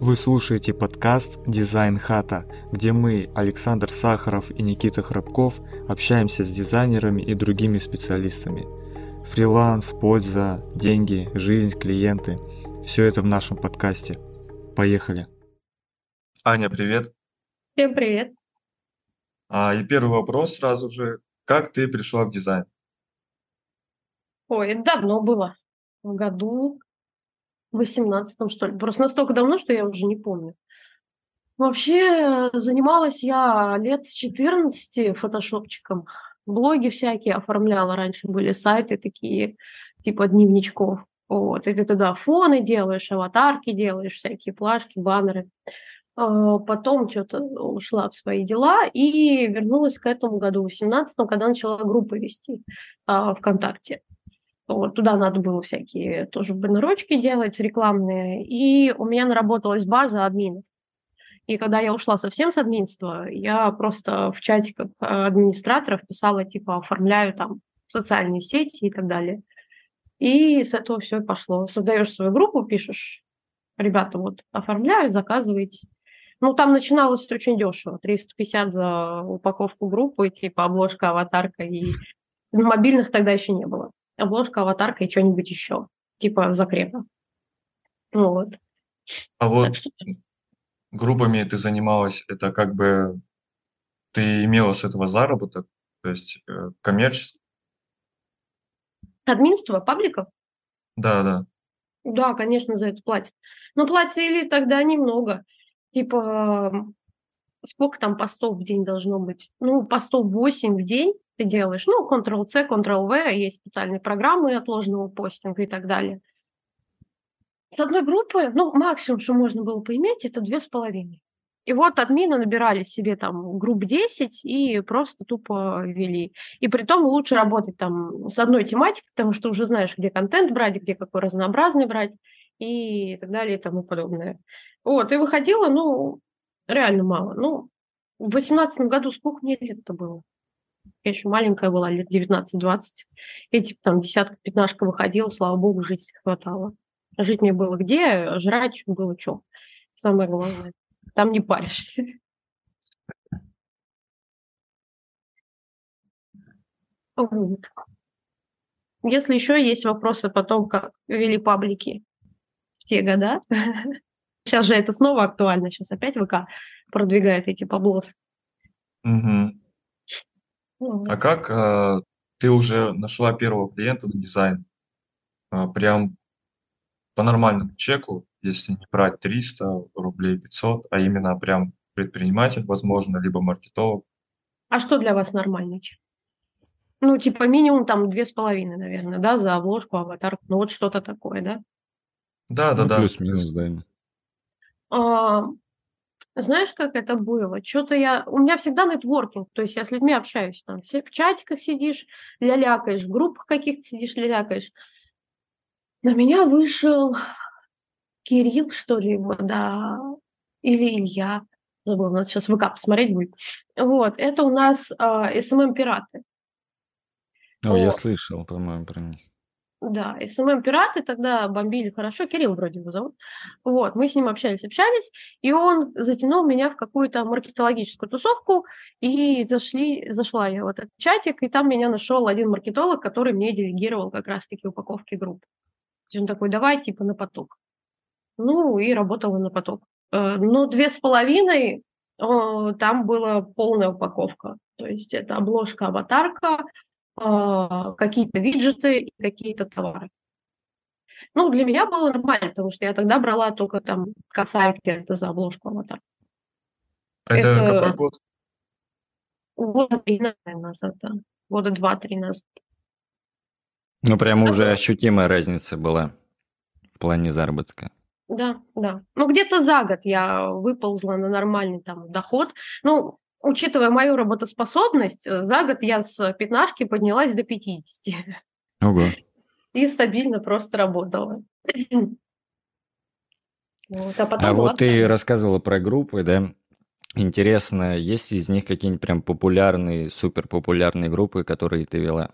Вы слушаете подкаст «Дизайн хата», где мы, Александр Сахаров и Никита Храбков, общаемся с дизайнерами и другими специалистами. Фриланс, польза, деньги, жизнь, клиенты – все это в нашем подкасте. Поехали! Аня, привет! Всем привет! А, и первый вопрос сразу же. Как ты пришла в дизайн? Ой, это давно было. В году 18 что ли. Просто настолько давно, что я уже не помню. Вообще, занималась я лет с 14 фотошопчиком. Блоги всякие оформляла. Раньше были сайты такие, типа дневничков. Вот. И ты туда фоны делаешь, аватарки делаешь, всякие плашки, баннеры. А, потом что-то ушла в свои дела и вернулась к этому году, 18 когда начала группы вести а, ВКонтакте. Вот, туда надо было всякие тоже баннерочки делать рекламные. И у меня наработалась база админов. И когда я ушла совсем с админства, я просто в чате как администраторов писала, типа, оформляю там социальные сети и так далее. И с этого все пошло. Создаешь свою группу, пишешь, ребята, вот, оформляют, заказывайте. Ну, там начиналось очень дешево. 350 за упаковку группы, типа обложка, аватарка. И мобильных тогда еще не было обложка, аватарка и что-нибудь еще, типа закрепа. Вот. А вот что... группами ты занималась, это как бы ты имела с этого заработок, то есть э, коммерческий? Админство пабликов? Да, да. Да, конечно, за это платят. Но платили тогда немного. Типа, сколько там постов в день должно быть? Ну, постов 8 в день ты делаешь. Ну, Ctrl-C, Ctrl-V, есть специальные программы отложенного постинга и так далее. С одной группы, ну, максимум, что можно было поиметь, это две с половиной. И вот админы набирали себе там групп 10 и просто тупо вели. И при том лучше работать там с одной тематикой, потому что уже знаешь, где контент брать, где какой разнообразный брать и так далее и тому подобное. Вот, и выходило, ну, реально мало. Ну, в восемнадцатом году сколько мне лет-то было? Я еще маленькая была, лет 19-20. И типа там десятка-пятнашка выходила, слава богу, жить хватало. Жить мне было где, жрать было что. Самое главное. Там не паришься. Вот. Если еще есть вопросы потом, как вели паблики в те года, сейчас же это снова актуально, сейчас опять ВК продвигает эти поблосы. Угу. А как а, ты уже нашла первого клиента на дизайн? А, прям по нормальному чеку, если не брать 300 рублей, 500, а именно прям предприниматель, возможно, либо маркетолог. А что для вас нормальный чек? Ну, типа минимум там две с половиной, наверное, да, за обложку, аватарку, ну вот что-то такое, да? Да, да, Ну, да. плюс-минус, да. А, знаешь, как это было? Что-то я... У меня всегда нетворкинг, то есть я с людьми общаюсь. Там в чатиках сидишь, лялякаешь, в группах каких-то сидишь, лялякаешь. На меня вышел Кирилл, что ли, его, да, или Илья. Забыл, надо сейчас ВК посмотреть будет. Вот, это у нас э, СММ-пираты. О, я Вот. слышал, по-моему, про них. Да, СММ-пираты тогда бомбили хорошо. Кирилл вроде его зовут. Вот, мы с ним общались, общались, и он затянул меня в какую-то маркетологическую тусовку, и зашли, зашла я в этот чатик, и там меня нашел один маркетолог, который мне делегировал как раз-таки упаковки групп. Он такой, давай, типа, на поток. Ну, и работала на поток. Э, Но две с половиной э, там была полная упаковка. То есть это обложка, аватарка, какие-то виджеты и какие-то товары. Ну, для меня было нормально, потому что я тогда брала только там косарки это за обложку аватар. Это, Это- какой год? Года три, наверное, назад, да. Года два-три назад. Ну, прям уже Ага. ощутимая разница была в плане заработка. Да, да. Ну, где-то за год я выползла на нормальный там доход. Ну, учитывая мою работоспособность, э, за год я с пятнашки поднялась до 50 Ого. и стабильно просто работала. Вот, а потом А вот ты рассказывала про группы, да? Интересно, есть из них какие-нибудь прям популярные, супер популярные группы, которые ты вела?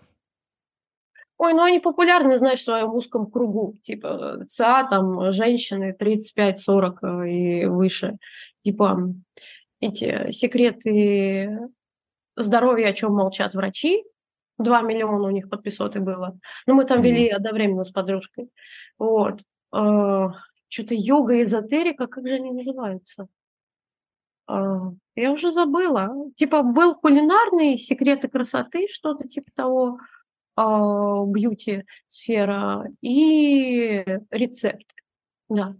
Ой, ну они популярны, знаешь, в своем узком кругу. Типа ЦА, там, женщины 35-40 э, и выше. Типа эти секреты здоровья, о чем молчат врачи. Два миллиона у них подписоты было. Но мы там вели одновременно с подружкой. Вот. Э, Что-то йога, эзотерика, как же они называются? Э, Я уже забыла. Типа был кулинарный, секреты красоты, что-то типа того, а, бьюти-сфера и рецепт. Да.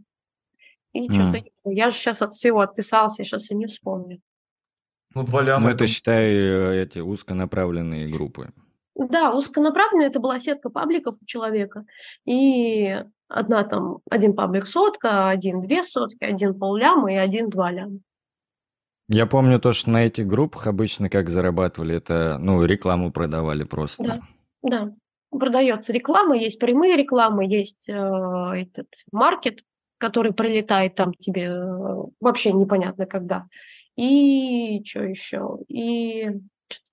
И что-то я же сейчас от всего отписался, сейчас и не вспомню. Ну, два Ну, ляма это, это... считай, э, эти узконаправленные группы. Да, узконаправленная это была сетка пабликов у человека. И одна там, один паблик сотка, один две сотки, один полляма и один два ляма. Я помню то, что на этих группах обычно как зарабатывали, это, ну, рекламу продавали просто. Да. Да, продается реклама, есть прямые рекламы, есть э, этот маркет, который прилетает там тебе э, вообще непонятно когда. И что еще? И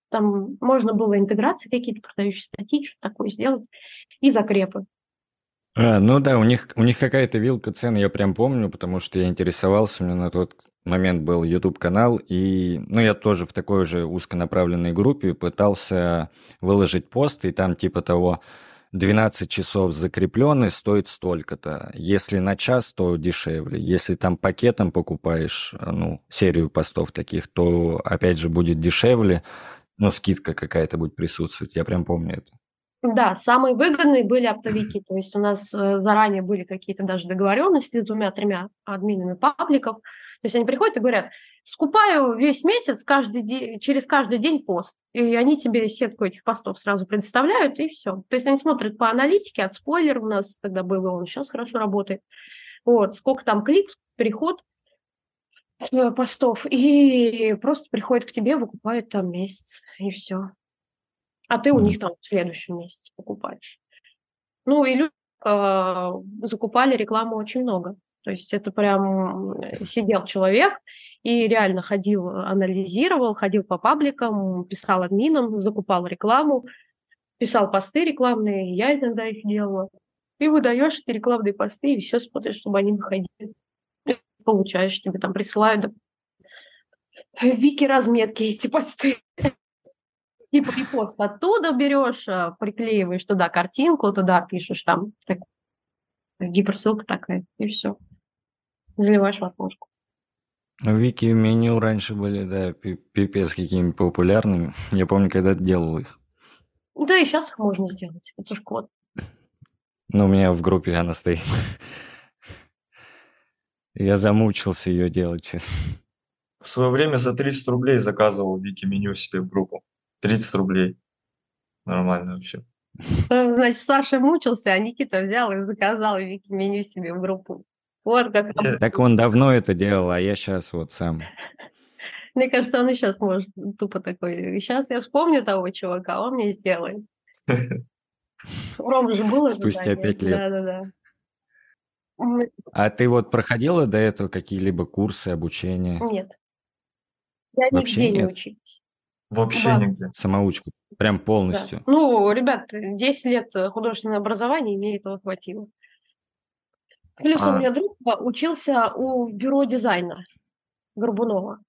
там можно было интеграции какие-то, продающие статьи, что-то такое сделать. И закрепы. А, ну да, у них, у них какая-то вилка цен, я прям помню, потому что я интересовался, у меня на тот момент был YouTube-канал, и, ну, я тоже в такой же узконаправленной группе пытался выложить пост, и там типа того 12 часов закрепленный стоит столько-то. Если на час, то дешевле. Если там пакетом покупаешь, ну, серию постов таких, то, опять же, будет дешевле, но скидка какая-то будет присутствовать. Я прям помню это. Да, самые выгодные были оптовики, то есть у нас э, заранее были какие-то даже договоренности с двумя-тремя админами пабликов, то есть они приходят и говорят, скупаю весь месяц каждый день, через каждый день пост, и они тебе сетку этих постов сразу предоставляют, и все. То есть они смотрят по аналитике, от спойлера у нас тогда было, он сейчас хорошо работает, вот, сколько там клик, переход э, постов, и просто приходят к тебе, выкупают там месяц, и все а ты у них там в следующем месяце покупаешь. Ну, и люди э, закупали рекламу очень много. То есть это прям сидел человек и реально ходил, анализировал, ходил по пабликам, писал админам, закупал рекламу, писал посты рекламные, я иногда их делала. И выдаешь эти рекламные посты, и все смотришь, чтобы они выходили. И получаешь, тебе там присылают вики разметки эти посты типа репост оттуда берешь, а, приклеиваешь туда картинку, туда пишешь там гиперссылка такая, и все. Заливаешь в окошко. Вики меню раньше были, да, пипец какими популярными. Я помню, когда делал их. Да, и сейчас их можно сделать. Это же код. Ну, у меня в группе она стоит. Я замучился ее делать, честно. В свое время за 30 рублей заказывал Вики меню себе в группу. 30 рублей. Нормально вообще. Значит, Саша мучился, а Никита взял и заказал Вики меню себе в группу. Вот как Нет. Так он давно это делал, а я сейчас вот сам. Мне кажется, он и сейчас может тупо такой. Сейчас я вспомню того чувака, он мне сделает. Ром же было Спустя пять лет. Да-да-да. А ты вот проходила до этого какие-либо курсы обучения? Нет. Я Вообще нигде не нет? училась. Вообще Да. нигде. Самоучку? Прям Да. полностью? Ну, ребят, 10 лет художественного образования, мне этого хватило. Плюс у А. меня друг учился у бюро дизайна Горбунова.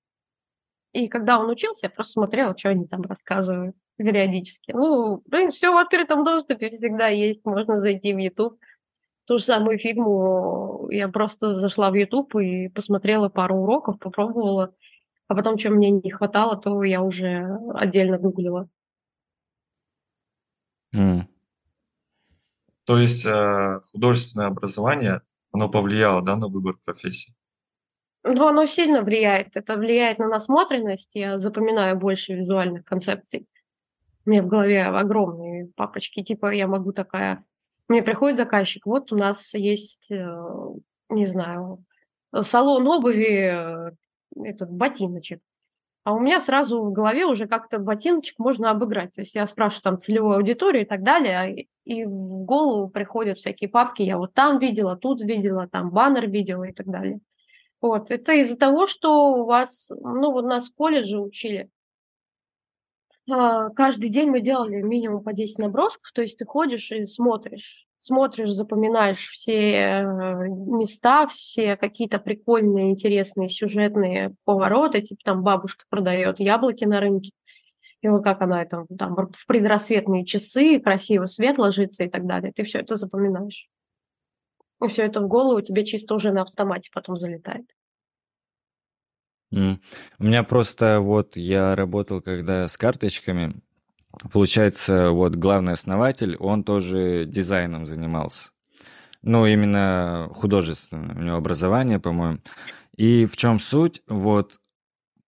И когда он учился, я просто смотрела, что они там рассказывают периодически. Ну, блин, все в открытом доступе всегда есть, можно зайти в YouTube. Ту же самую фигму я просто зашла в YouTube и посмотрела пару уроков, попробовала. А потом, что мне не хватало, то я уже отдельно гуглила. М. То есть э, художественное образование, оно повлияло, да, на выбор профессии? Ну, оно сильно влияет. Это влияет на насмотренность. Я запоминаю больше визуальных концепций. У меня в голове огромные папочки. Типа я могу такая... Мне приходит заказчик, вот у нас есть, э, не знаю, салон обуви, э, этот ботиночек. А у меня сразу в голове уже как-то ботиночек можно обыграть. То есть я спрашиваю там целевую аудиторию и так далее, и- в голову приходят всякие папки. Я вот там видела, тут видела, там баннер видела и так далее. Вот, это из-за того, что у вас, ну, вот нас в колледже учили а, каждый день мы делали минимум по 10 набросков, то есть ты ходишь и смотришь, смотришь, запоминаешь все э, места, все какие-то прикольные, интересные сюжетные повороты, типа там бабушка продает яблоки на рынке, и вот как она это там в предрассветные часы, красиво свет ложится и так далее. Ты все это запоминаешь. И все это в голову тебе чисто уже на автомате потом залетает. У меня просто вот я работал когда с карточками, получается, вот главный основатель, он тоже дизайном занимался. Ну, именно художественное у него образование, по-моему. И в чем суть? Вот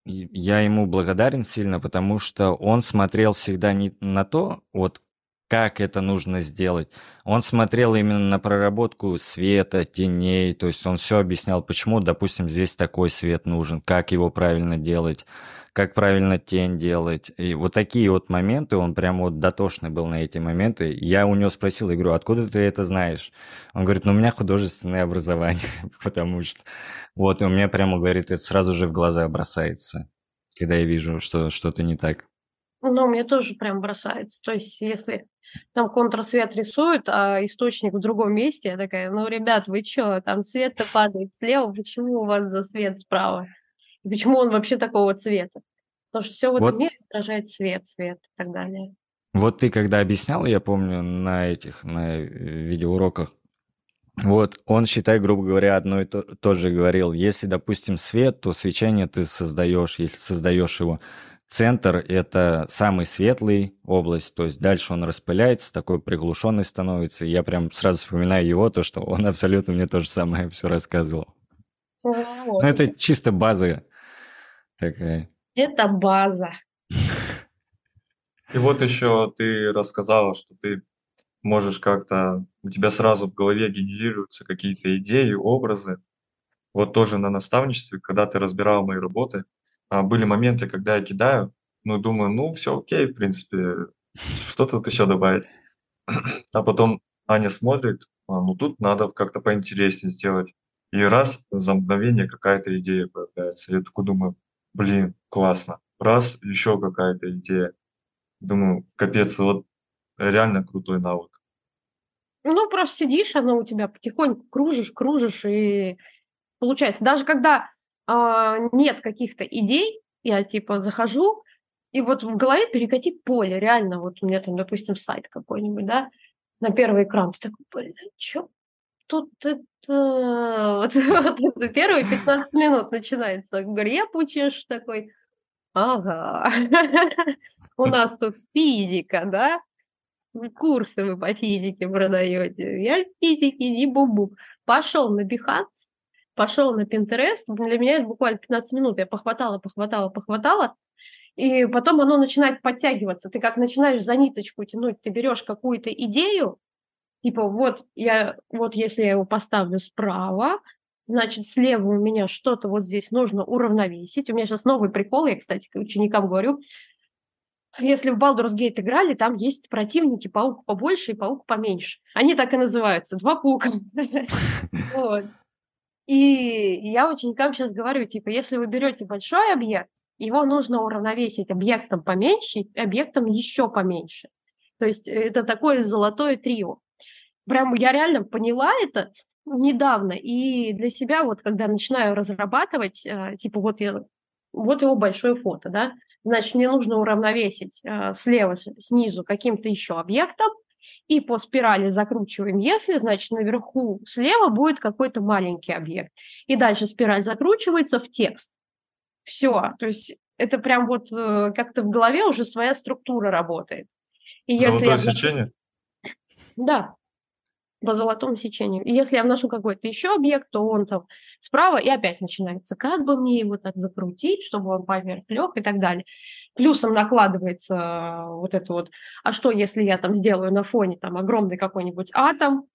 я ему благодарен сильно, потому что он смотрел всегда не на то, вот как это нужно сделать. Он смотрел именно на проработку света, теней, то есть он все объяснял, почему, допустим, здесь такой свет нужен, как его правильно делать, как правильно тень делать. И вот такие вот моменты, он прям вот дотошный был на эти моменты. Я у него спросил, я говорю, откуда ты это знаешь? Он говорит, ну у меня художественное образование, потому что... Вот, и у меня прямо, говорит, это сразу же в глаза бросается, когда я вижу, что что-то не так. Ну, мне тоже прям бросается. То есть, если там контрсвет рисуют, а источник в другом месте. Я такая, ну, ребят, вы что, там свет-то падает слева, почему у вас за свет справа? И почему он вообще такого цвета? Потому что все в этом вот. мире отражает свет, свет и так далее. Вот ты когда объяснял, я помню, на этих, на видеоуроках, вот, он, считай, грубо говоря, одно и то, то же говорил. Если, допустим, свет, то свечение ты создаешь, если создаешь его, Центр – это самый светлый область, то есть дальше он распыляется, такой приглушенный становится. я прям сразу вспоминаю его, то, что он абсолютно мне то же самое все рассказывал. Вот. Ну, это чисто база такая. Это база. И вот еще ты рассказала, что ты можешь как-то, у тебя сразу в голове генерируются какие-то идеи, образы. Вот тоже на наставничестве, когда ты разбирал мои работы, были моменты, когда я кидаю, ну, думаю, ну, все окей, в принципе, что тут еще добавить? А потом Аня смотрит, а, ну, тут надо как-то поинтереснее сделать. И раз за мгновение какая-то идея появляется. Я такой думаю, блин, классно. Раз, еще какая-то идея. Думаю, капец, вот реально крутой навык. Ну, просто сидишь, оно у тебя потихоньку кружишь, кружишь, и получается. Даже когда а, нет каких-то идей, я типа захожу, и вот в голове перекати поле, реально, вот у меня там, допустим, сайт какой-нибудь, да, на первый экран, ты такой, блин, что тут это... Вот, вот это первые 15 минут начинается, греб учишь такой, ага, у нас тут физика, да, курсы вы по физике продаете, я в физике не бубу. Пошел на Behance, пошел на Pinterest, для меня это буквально 15 минут, я похватала, похватала, похватала, и потом оно начинает подтягиваться. Ты как начинаешь за ниточку тянуть, ты берешь какую-то идею, типа вот я, вот если я его поставлю справа, значит, слева у меня что-то вот здесь нужно уравновесить. У меня сейчас новый прикол, я, кстати, ученикам говорю, если в Baldur's Gate играли, там есть противники, паук побольше и паук поменьше. Они так и называются, два паука. И я ученикам сейчас говорю, типа, если вы берете большой объект, его нужно уравновесить объектом поменьше объектом еще поменьше. То есть это такое золотое трио. Прям я реально поняла это недавно, и для себя вот, когда начинаю разрабатывать, э, типа, вот я, вот его большое фото, да, значит, мне нужно уравновесить э, слева, снизу каким-то еще объектом, и по спирали закручиваем если, значит, наверху слева будет какой-то маленький объект. И дальше спираль закручивается в текст. Все. То есть это прям вот э, как-то в голове уже своя структура работает. И Золотое если я... сечение? Да, по золотому сечению. И если я вношу какой-то еще объект, то он там справа и опять начинается. Как бы мне его так закрутить, чтобы он поверх лег и так далее. Плюсом накладывается э, вот это вот, а что, если я там сделаю на фоне там огромный какой-нибудь атом,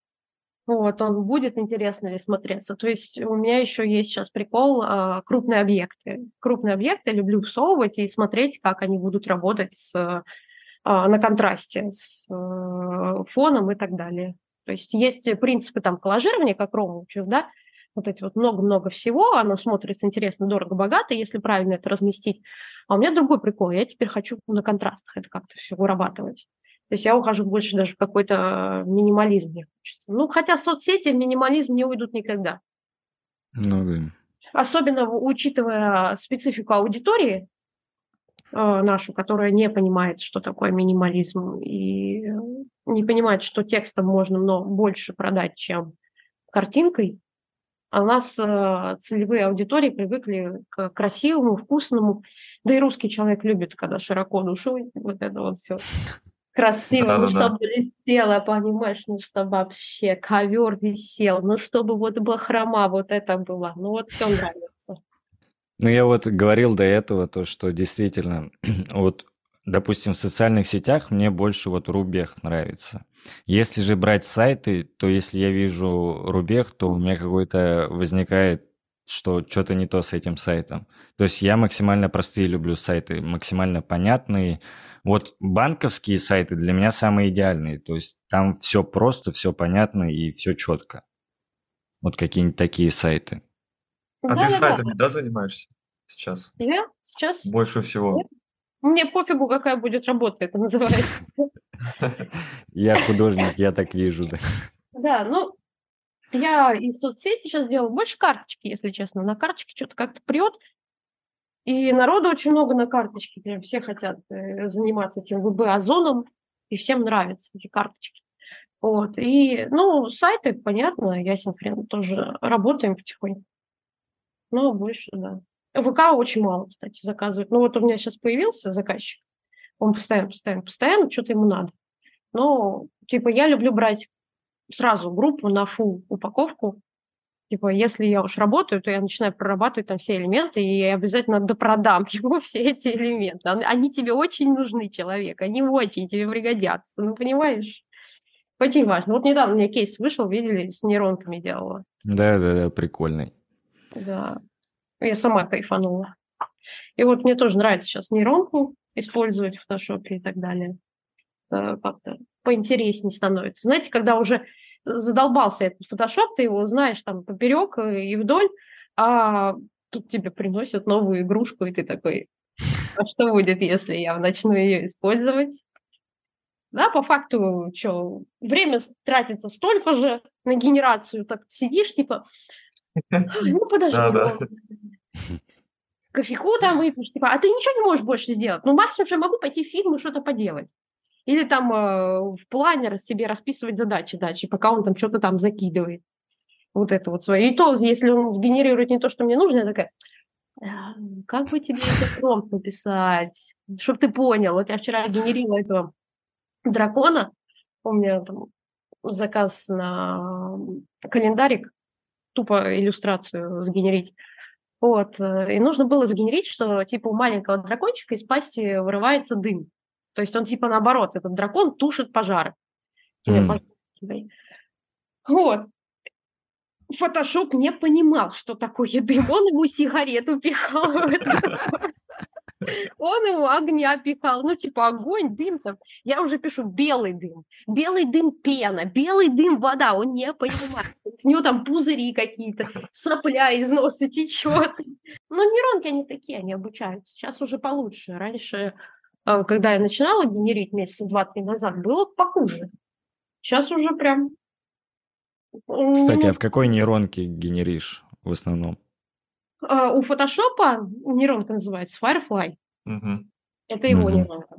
вот, он будет интересно ли смотреться. То есть у меня еще есть сейчас прикол э, крупные объекты. Крупные объекты люблю всовывать и смотреть, как они будут работать с, э, на контрасте с фоном и так далее. То есть есть принципы там коллажирования, как Рома учил, да, вот эти вот много-много всего, оно смотрится интересно, дорого, богато, если правильно это разместить. А у меня другой прикол, я теперь хочу на контрастах это как-то все вырабатывать. То есть я ухожу больше даже в какой-то минимализм мне хочется. Ну, хотя соцсети в минимализм не уйдут никогда. Ну да. Особенно учитывая специфику аудитории э, нашу, которая не понимает, что такое минимализм, и не понимает, что текстом можно много больше продать, чем картинкой. А у нас э, целевые аудитории привыкли к красивому, вкусному. Да и русский человек любит, когда широко душой, вот это вот все красиво, да, ну, да, чтобы блестело, понимаешь, ну, чтобы вообще ковер висел, ну, чтобы вот бахрома вот это была, ну, вот все нравится. Ну, я вот говорил до этого, то, что действительно, вот, допустим, в социальных сетях мне больше вот Рубех нравится. Если же брать сайты, то если я вижу Рубех, то у меня какой-то возникает что что-то не то с этим сайтом. То есть я максимально простые люблю сайты, максимально понятные. Вот банковские сайты для меня самые идеальные. То есть там все просто, все понятно и все четко. Вот какие-нибудь такие сайты. А да, ты да, сайтами, да. да, занимаешься сейчас? Я сейчас? Больше всего. Мне пофигу, какая будет работа, это называется. Я художник, я так вижу, да. Да, ну, я из соцсети сейчас делаю больше карточки, если честно. На карточке что-то как-то прет. И народу очень много на карточке. Прям все хотят э, заниматься этим ВБ-озоном. И всем нравятся эти карточки. Вот. И, ну, сайты, понятно, ясен хрен, тоже работаем потихоньку. Но больше, да. ВК очень мало, кстати, заказывают. Ну, вот у меня сейчас появился заказчик. Он постоянно, постоянно, постоянно, что-то ему надо. Но, типа, я люблю брать сразу группу на фу упаковку. Типа, если я уж работаю, то я начинаю прорабатывать там все элементы, и я обязательно допродам ему все эти элементы. Они тебе очень нужны, человек, они очень тебе пригодятся, ну, понимаешь? Очень важно. Вот недавно у меня кейс вышел, видели, с нейронками делала. Да-да-да, прикольный. Да. Я сама кайфанула. И вот мне тоже нравится сейчас нейронку использовать в фотошопе и так далее. Как-то поинтереснее становится. Знаете, когда уже задолбался этот фотошоп, ты его знаешь там поперек и вдоль, а тут тебе приносят новую игрушку, и ты такой, а что будет, если я начну ее использовать? Да, по факту, что, время тратится столько же на генерацию, так сидишь, типа, ну, подожди, да, да. Кофейку там выпьешь, типа, а ты ничего не можешь больше сделать. Ну, максимум, что я могу пойти в фильм и что-то поделать. Или там э, в планер себе расписывать задачи дальше, пока он там что-то там закидывает. Вот это вот свое. И то, если он сгенерирует не то, что мне нужно, я такая, «А, как бы тебе этот промпт написать, чтобы ты понял. Вот я вчера генерила этого дракона, у меня там заказ на календарик, тупо иллюстрацию сгенерить. Вот. Э, и нужно было сгенерить, что типа у маленького дракончика из пасти вырывается дым. То есть он типа наоборот, этот дракон тушит пожары. Mm. Вот. Фотошоп не понимал, что такое дым. Он ему сигарету пихал. Он ему огня пихал. Ну, типа, огонь, дым там. Я уже пишу белый дым. Белый дым пена. Белый дым вода. Он не понимает. У него там пузыри какие-то. Сопля из носа течет. Ну, нейронки, они такие, они обучаются. Сейчас уже получше. Раньше а, когда я начинала генерить месяца два-три назад, было похуже. Сейчас уже прям... Кстати, а в какой нейронке генеришь в основном? А, у фотошопа нейронка называется Firefly. Угу. Это его угу. нейронка.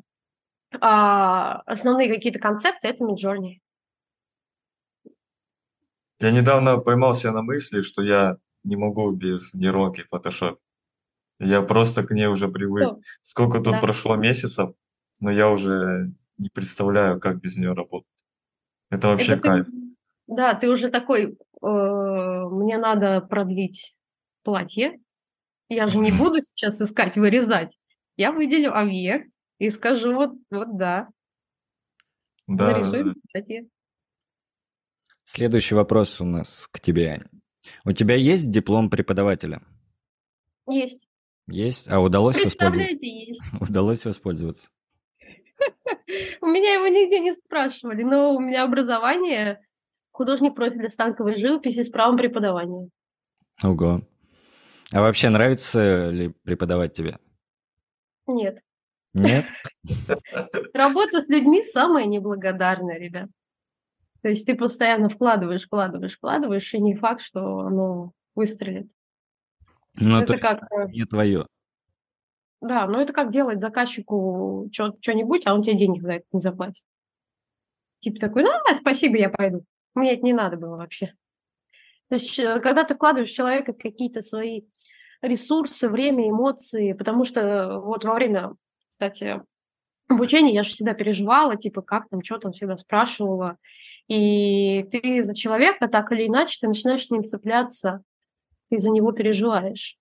А основные какие-то концепты это Midjourney. Я недавно поймался на мысли, что я не могу без нейронки Photoshop. Я просто к ней уже привык. Что? Сколько тут Да. прошло месяцев, но я уже не представляю, как без нее работать. Это вообще Это ты, кайф. да, ты уже такой, э, мне надо продлить платье. Я же не буду сейчас искать, вырезать. Я выделю объект и скажу, вот, вот да, Да, нарисуй платье. Следующий вопрос у нас к тебе. У тебя есть диплом преподавателя? Есть. Есть? А удалось воспользоваться? есть. Удалось воспользоваться? У меня его нигде не спрашивали, но у меня образование художник профиля станковой живописи с правом преподавания. Ого. А вообще нравится ли преподавать тебе? Нет. Нет? Работа с людьми самая неблагодарная, ребят. То есть ты постоянно вкладываешь, вкладываешь, вкладываешь, и не факт, что оно выстрелит. Ну, Это как, э, не твое. да, но это как делать заказчику что-нибудь, а он тебе денег за это не заплатит. Типа такой, ну, да, спасибо, я пойду. Мне это не надо было вообще. То есть, э, когда ты вкладываешь в человека какие-то свои ресурсы, время, эмоции, потому что э, вот во время, кстати, обучения я же всегда переживала, типа, как там, что там, всегда спрашивала. И ты за человека так или иначе, ты начинаешь с ним цепляться, ты за него переживаешь.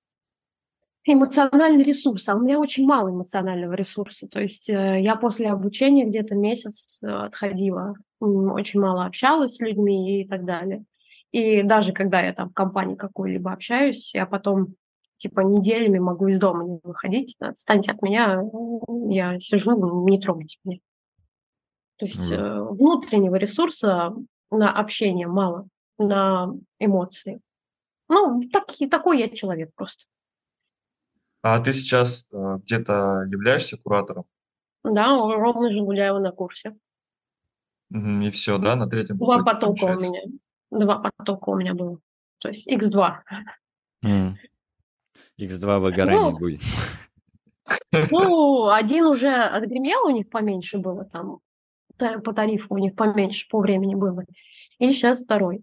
Эмоциональный ресурс, а у меня очень мало эмоционального ресурса. То есть э, я после обучения где-то месяц э, отходила, очень мало общалась с людьми и так далее. И даже когда я там в компании какой-либо общаюсь, я потом типа неделями могу из дома не выходить, отстаньте от меня, я сижу, не трогайте меня. То есть Вот. э, внутреннего ресурса на общение мало, на эмоции. Ну, так, такой я человек просто. А ты сейчас э, где-то являешься куратором? Да, ровно же гуляю на курсе. И все, да, на третьем Два потока у получается. меня. Два потока у меня было. То есть x2. М. X2 выгорание Ну, будет. ну, один уже отгремел, у них поменьше было там, та- по тарифу у них поменьше по времени было. И сейчас второй.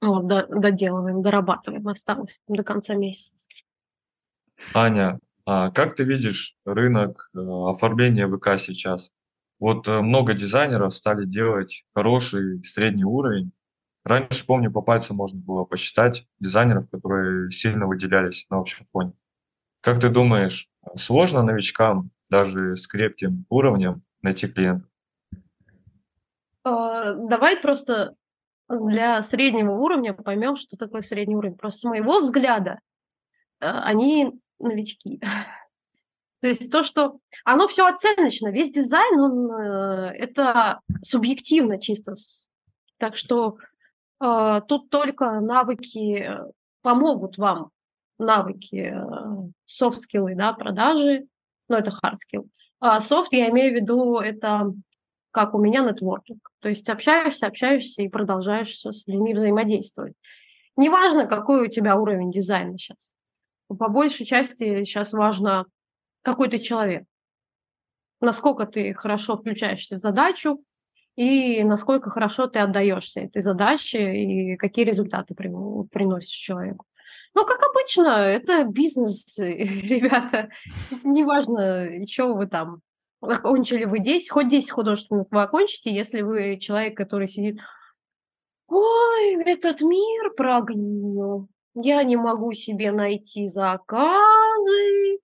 Вот, до- доделываем, дорабатываем, осталось до конца месяца. Аня, а как ты видишь рынок э, оформления ВК сейчас? Вот э, много дизайнеров стали делать хороший средний уровень. Раньше, помню, по пальцам можно было посчитать дизайнеров, которые сильно выделялись на общем фоне. Как ты думаешь, сложно новичкам, даже с крепким уровнем, найти клиентов? А, Давай просто для среднего уровня поймем, что такое средний уровень. Просто с моего взгляда э, они новички. То есть то, что оно все оценочно, весь дизайн, он э, это субъективно чисто. Так что тут только навыки э, помогут вам, навыки, софт-скиллы, да, продажи, ну это hard skill. А софт, я имею в виду, это как у меня нетворкинг. То есть общаешься, общаешься и продолжаешь с людьми взаимодействовать. Неважно, какой у тебя уровень дизайна сейчас. По большей части сейчас важно, какой ты человек. Насколько ты хорошо включаешься в задачу и насколько хорошо ты отдаешься этой задаче и какие результаты при- приносишь человеку. Ну, как обычно, это бизнес, ребята. Неважно, что вы там окончили вы 10, хоть 10 художественных вы окончите, если вы человек, который сидит, ой, этот мир прогнил, я не могу себе найти заказы,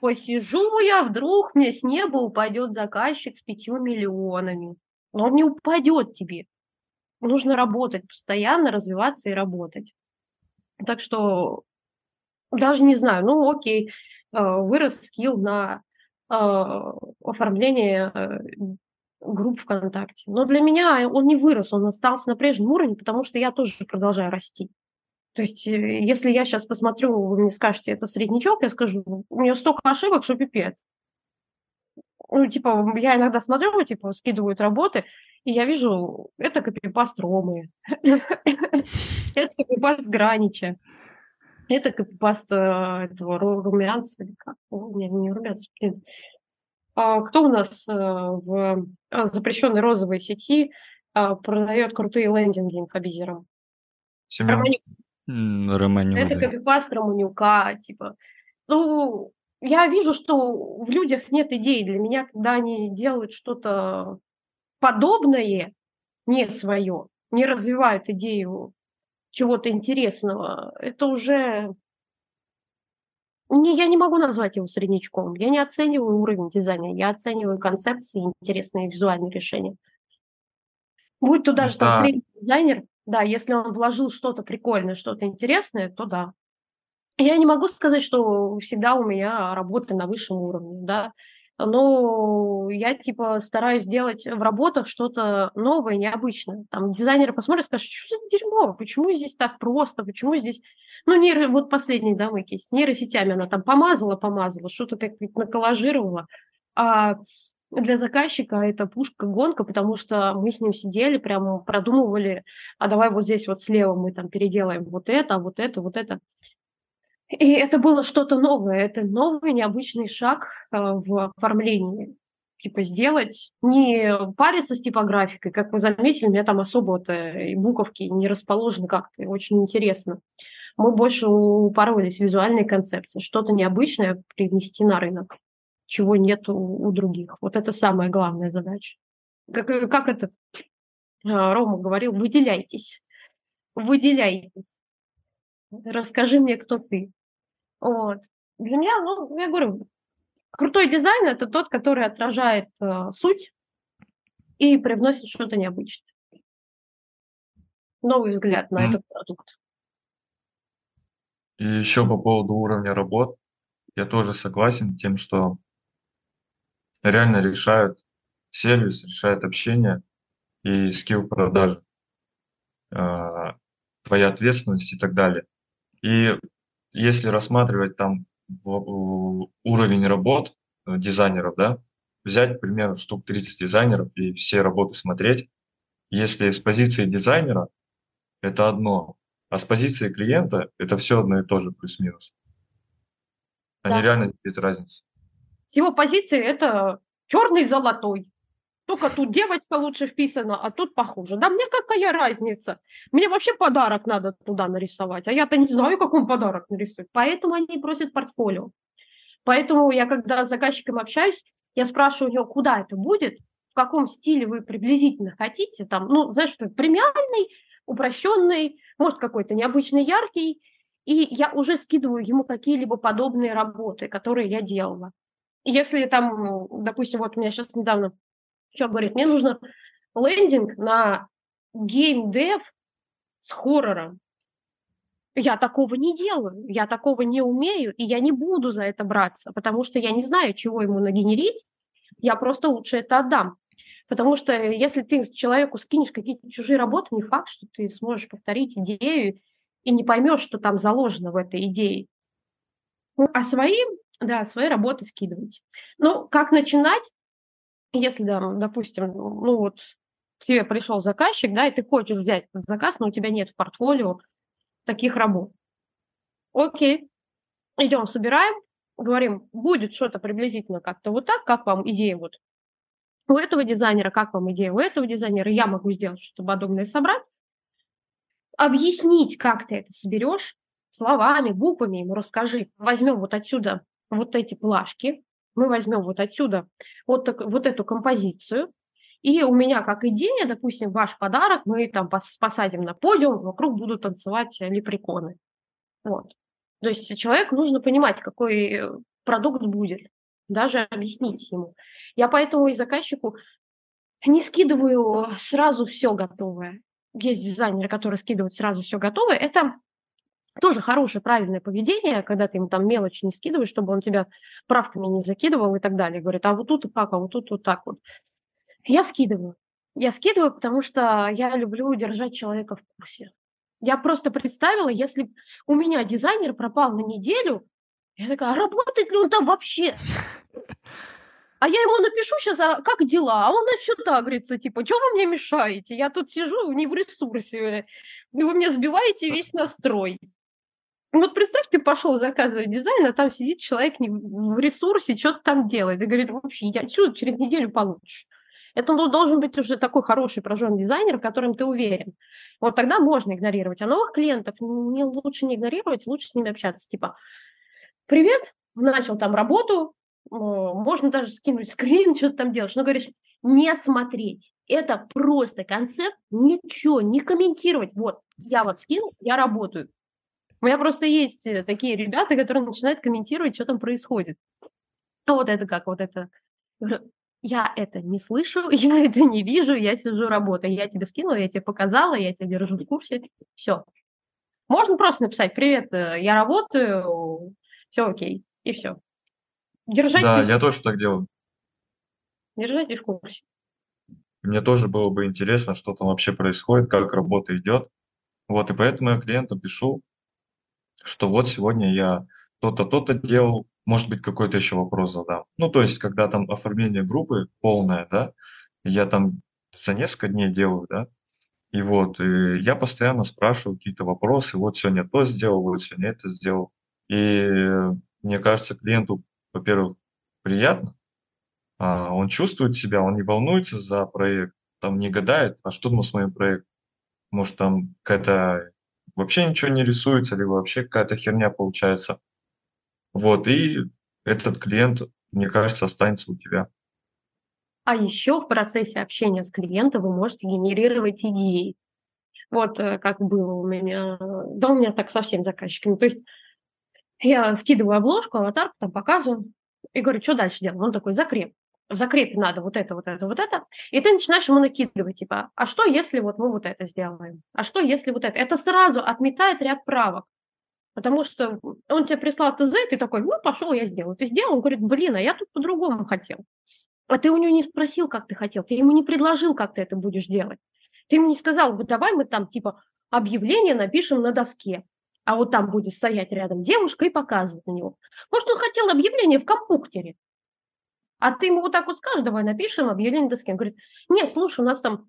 посижу я, вдруг мне с неба упадет заказчик с пятью миллионами. Но он не упадет тебе. Нужно работать постоянно, развиваться и работать. Так что даже не знаю, ну окей, э, вырос скилл на э, оформление э, групп ВКонтакте. Но для меня он не вырос, он остался на прежнем уровне, потому что я тоже продолжаю расти. То есть, э, если я сейчас посмотрю, вы мне скажете, это среднячок, я скажу, у нее столько ошибок, что пипец. Ну, типа, я иногда смотрю, типа, скидывают работы, и я вижу, это копипаст Ромы, это копипаст Гранича, это копипаст э, этого Ру- Румянцева, или как? Не, не Румянцев, блин. А Кто у нас э, в э, запрещенной розовой сети э, продает крутые лендинги инфобизером? Семен? Романюк. Романюк, Это копипаст Романюка, типа. Ну, я вижу, что в людях нет идей. Для меня, когда они делают что-то подобное, не свое, не развивают идею чего-то интересного, это уже... Не, я не могу назвать его среднячком. Я не оцениваю уровень дизайна, я оцениваю концепции, интересные визуальные решения. Будь то даже там Да. средний дизайнер, да, если он вложил что-то прикольное, что-то интересное, то да. Я не могу сказать, что всегда у меня работа на высшем уровне, да. но я типа стараюсь делать в работах что-то новое, необычное. Там дизайнеры посмотрят, скажут, что за дерьмо, почему здесь так просто, почему здесь... Ну, нейро... вот последний, да, мой кейс, нейросетями она там помазала, помазала, что-то так наколлажировала, а для заказчика это пушка-гонка, потому что мы с ним сидели, прямо продумывали, а давай вот здесь вот слева мы там переделаем вот это, вот это, вот это. И это было что-то новое, это новый необычный шаг э, в оформлении. Типа сделать, не париться с типографикой, как вы заметили, у меня там особо-то и буковки не расположены как-то, очень интересно. Мы больше упоролись в визуальной концепции, что-то необычное привнести на рынок чего нет у, у других. Вот это самая главная задача. Как, э, как это а, Рома говорил, выделяйтесь. Выделяйтесь. Расскажи мне, кто ты. Вот. Для меня, ну, я говорю, крутой дизайн – это тот, который отражает э, суть и привносит что-то необычное. Новый взгляд на mm. этот продукт. И еще по поводу уровня работ, я тоже согласен тем, что реально решают сервис, решает общение и скилл продажи, а, твоя ответственность и так далее. И если рассматривать там уровень работ э, дизайнеров, да, взять, к примеру, штук 30 дизайнеров и все работы смотреть, если с позиции дизайнера это одно, а с позиции клиента это все одно и то же, плюс-минус. Они да. реально не видят разницы. С его позиции это черный золотой. Только тут девочка лучше вписана, а тут похуже. Да мне какая разница? Мне вообще подарок надо туда нарисовать, а я-то не знаю, как он подарок нарисует. Поэтому они просят портфолио. Поэтому я, когда с заказчиком общаюсь, я спрашиваю у него, куда это будет, в каком стиле вы приблизительно хотите. Там, ну, знаешь, что премиальный, упрощенный, может, какой-то необычный, яркий. И я уже скидываю ему какие-либо подобные работы, которые я делала. Если там, допустим, вот у меня сейчас недавно что говорит, мне нужно лендинг на геймдев с хоррором. Я такого не делаю, я такого не умею, и я не буду за это браться, потому что я не знаю, чего ему нагенерить, я просто лучше это отдам. Потому что если ты человеку скинешь какие-то чужие работы, не факт, что ты сможешь повторить идею и не поймешь, что там заложено в этой идее. А своим да, свои работы скидывать. Ну, как начинать? Если, да, допустим, ну вот к тебе пришел заказчик, да, и ты хочешь взять этот заказ, но у тебя нет в портфолио таких работ. Окей, идем, собираем, говорим, будет что-то приблизительно как-то вот так, как вам идея вот у этого дизайнера, как вам идея у этого дизайнера, я могу сделать что-то подобное собрать, объяснить, как ты это соберешь, словами, буквами ему расскажи. Возьмем вот отсюда вот эти плашки, мы возьмем вот отсюда вот, так, вот эту композицию, и у меня как идея, допустим, ваш подарок, мы там посадим на подиум, вокруг будут танцевать лепреконы. Вот. То есть человеку нужно понимать, какой э, продукт будет, даже объяснить ему. Я поэтому и заказчику не скидываю сразу все готовое. Есть дизайнеры, которые скидывают сразу все готовое. Это тоже хорошее, правильное поведение, когда ты ему там мелочь не скидываешь, чтобы он тебя правками не закидывал и так далее. Говорит, а вот тут и как, а вот тут вот так вот. Я скидываю. Я скидываю, потому что я люблю держать человека в курсе. Я просто представила, если у меня дизайнер пропал на неделю, я такая, а работает ли он там вообще? А я ему напишу сейчас, а как дела? А он начнет агриться, типа, что вы мне мешаете? Я тут сижу не в ресурсе, вы мне сбиваете весь настрой. Ну, вот представь, ты пошел заказывать дизайн, а там сидит человек в ресурсе, что-то там делает. И говорит, вообще, я отсюда через неделю получишь. Это ну, должен быть уже такой хороший прожженный дизайнер, в котором ты уверен. Вот тогда можно игнорировать. А новых клиентов не, лучше не игнорировать, лучше с ними общаться. Типа, привет, начал там работу, можно даже скинуть скрин, что-то там делаешь. Но говоришь, не смотреть. Это просто концепт, ничего, не комментировать. Вот, я вот скинул, я работаю. У меня просто есть э, такие ребята, которые начинают комментировать, что там происходит. А вот это как, вот это. Я это не слышу, я это не вижу, я сижу работаю. Я тебе скинула, я тебе показала, я тебя держу в курсе. Все. Можно просто написать, привет, э, я работаю, все окей, и все. Держать... Да, я тоже так делаю. Держите в курсе. Мне тоже было бы интересно, что там вообще происходит, как работа идет. Вот, и поэтому я клиентам пишу, что вот сегодня я то-то, то-то делал, может быть, какой-то еще вопрос задам. Ну, то есть, когда там оформление группы полное, да, я там за несколько дней делаю, да, и вот, и я постоянно спрашиваю какие-то вопросы, вот сегодня то сделал, вот сегодня это сделал. И мне кажется, клиенту, во-первых, приятно, а, он чувствует себя, он не волнуется за проект, там не гадает, а что там с моим проектом? Может, там какая-то вообще ничего не рисуется, или вообще какая-то херня получается. Вот, и этот клиент, мне кажется, останется у тебя. А еще в процессе общения с клиентом вы можете генерировать идеи. Вот э, как было у меня, да у меня так совсем заказчиками. То есть я скидываю обложку, аватарку, там показываю, и говорю, что дальше делать? Он такой, закреп. В закрепе надо вот это, вот это, вот это. И ты начинаешь ему накидывать, типа, а что, если вот мы вот это сделаем? А что, если вот это? Это сразу отметает ряд правок. Потому что он тебе прислал ТЗ, ты такой, ну, пошел, я сделаю. Ты сделал, он говорит, блин, а я тут по-другому хотел. А ты у него не спросил, как ты хотел, ты ему не предложил, как ты это будешь делать. Ты ему не сказал, вот давай мы там типа объявление напишем на доске, а вот там будет стоять рядом девушка и показывать на него. Может, он хотел объявление в компьютере, а ты ему вот так вот скажешь, давай напишем объявление доске. Он говорит, нет, слушай, у нас там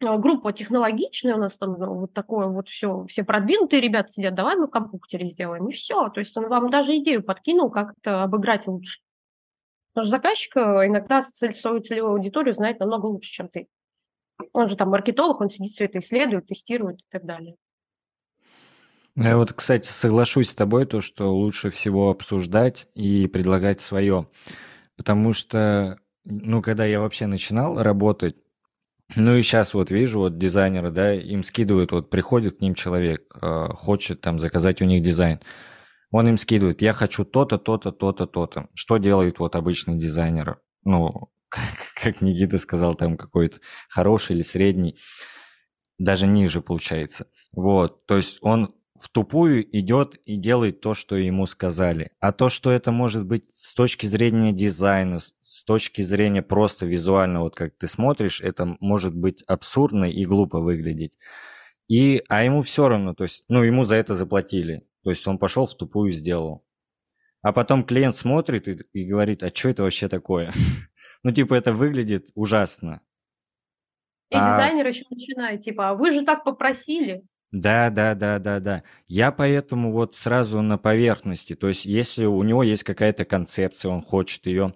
а, группа технологичная, у нас там ну, вот такое вот все, все продвинутые ребята сидят, давай мы в компьютере сделаем, и все. То есть он вам даже идею подкинул, как это обыграть лучше. Потому что заказчик э, иногда свою целевую аудиторию знает намного лучше, чем ты. Он же там маркетолог, он сидит все это исследует, тестирует и так далее. Ну, я вот, кстати, соглашусь с тобой, то, что лучше всего обсуждать и предлагать свое. Потому что, ну, когда я вообще начинал работать, ну и сейчас вот вижу, вот дизайнеры, да, им скидывают, вот приходит к ним человек, э, хочет там заказать у них дизайн. Он им скидывает, я хочу то-то, то-то, то-то, то-то. Что делает вот обычный дизайнер? Ну, как Никита сказал, там какой-то хороший или средний, даже ниже получается. Вот, то есть он в тупую идет и делает то, что ему сказали. А то, что это может быть с точки зрения дизайна, с точки зрения просто визуально, вот как ты смотришь, это может быть абсурдно и глупо выглядеть. И, а ему все равно, то есть, ну, ему за это заплатили. То есть он пошел в тупую сделал. А потом клиент смотрит и, и говорит, а что это вообще такое? ну, типа, это выглядит ужасно. И а... дизайнер еще начинает, типа, а вы же так попросили. Да, да, да, да, да. Я поэтому вот сразу на поверхности. То есть, если у него есть какая-то концепция, он хочет ее,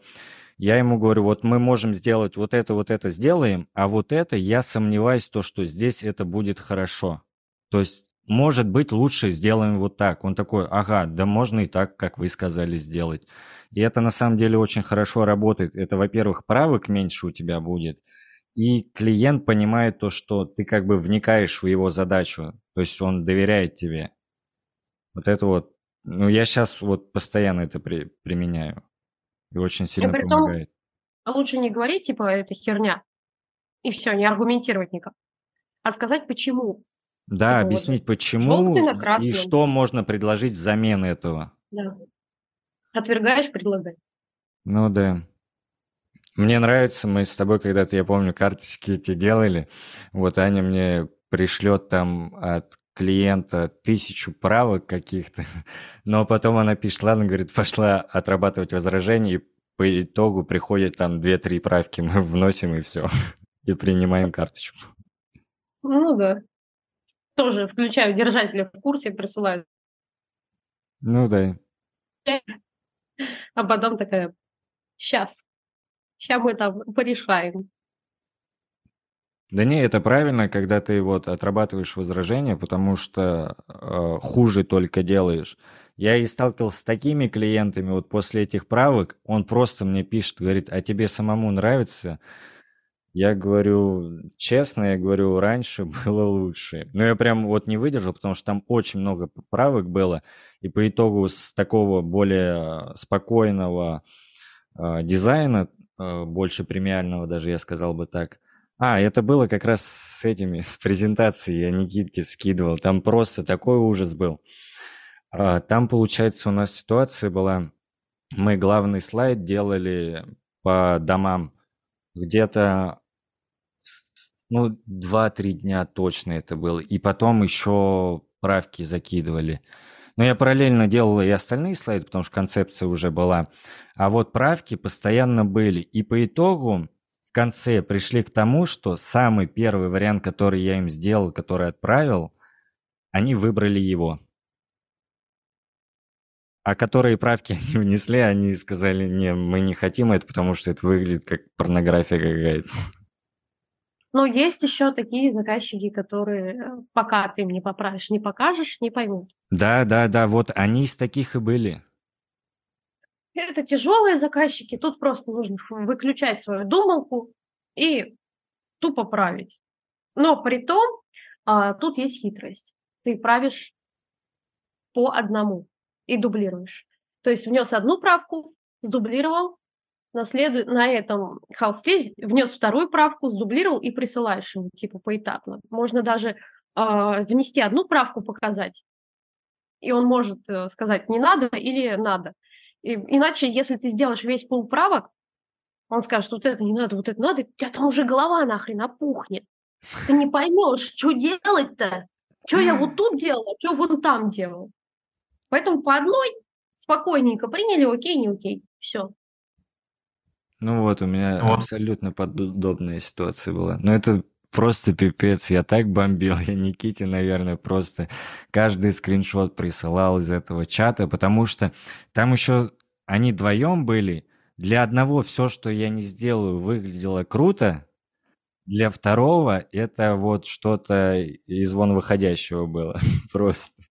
я ему говорю, вот мы можем сделать вот это, вот это сделаем, а вот это я сомневаюсь, то, что здесь это будет хорошо. То есть, может быть, лучше сделаем вот так. Он такой, ага, да можно и так, как вы сказали, сделать. И это на самом деле очень хорошо работает. Это, во-первых, правок меньше у тебя будет – и клиент понимает то, что ты как бы вникаешь в его задачу, то есть он доверяет тебе. Вот это вот, ну я сейчас вот постоянно это при, применяю и очень сильно и помогает. Лучше не говорить, типа, это херня, и все, не аргументировать никак, а сказать почему. Да, типа, объяснить вот, почему и что можно предложить взамен этого. Да. Отвергаешь, предлагай. Ну да. Мне нравится, мы с тобой когда-то, я помню, карточки эти делали. Вот Аня мне пришлет там от клиента тысячу правок каких-то, но потом она пишет, ладно, говорит, пошла отрабатывать возражения, и по итогу приходит там 2-3 правки, мы вносим и все, и принимаем карточку. Ну да. Тоже включаю держателя в курсе, присылаю. Ну да. А потом такая, сейчас. Сейчас мы там порешаем. Да не, это правильно, когда ты вот отрабатываешь возражения, потому что э, хуже только делаешь. Я и сталкивался с такими клиентами, вот после этих правок, он просто мне пишет, говорит, а тебе самому нравится? Я говорю, честно, я говорю, раньше было лучше. Но я прям вот не выдержал, потому что там очень много правок было, и по итогу с такого более спокойного э, дизайна Э, больше премиального даже, я сказал бы так. А, это было как раз с этими, с презентацией, я Никите скидывал. Там просто такой ужас был. А, там, получается, у нас ситуация была, мы главный слайд делали по домам. где-то ну, 2-3 дня точно это было. И потом еще правки закидывали. Но я параллельно делал и остальные слайды, потому что концепция уже была. А вот правки постоянно были. И по итогу конце пришли к тому, что самый первый вариант, который я им сделал, который отправил, они выбрали его. А которые правки они внесли, они сказали, не, мы не хотим это, потому что это выглядит как порнография какая-то. Но есть еще такие заказчики, которые э, пока ты им не поправишь, не покажешь, не поймут. Да, да, да, вот они из таких и были. Это тяжелые заказчики, тут просто нужно выключать свою думалку и тупо править. Но при том, а, тут есть хитрость. Ты правишь по одному и дублируешь. То есть внес одну правку, сдублировал, на, следу... на этом холсте внес вторую правку, сдублировал и присылаешь ему, типа, поэтапно. Можно даже э, внести одну правку, показать, и он может э, сказать «не надо» или «надо». И, иначе, если ты сделаешь весь пол правок, он скажет, вот это не надо, вот это надо, у тебя там уже голова нахрен опухнет. Ты не поймешь, что делать-то? Что я вот тут делала, что вон там делал. Поэтому по одной спокойненько приняли, окей, не окей, все. Ну вот, у меня вот. абсолютно подобная ситуация была. Но это просто пипец. Я так бомбил. Я Никите, наверное, просто каждый скриншот присылал из этого чата, потому что там еще они вдвоем были. Для одного все, что я не сделаю, выглядело круто. Для второго это вот что-то из вон выходящего было. просто.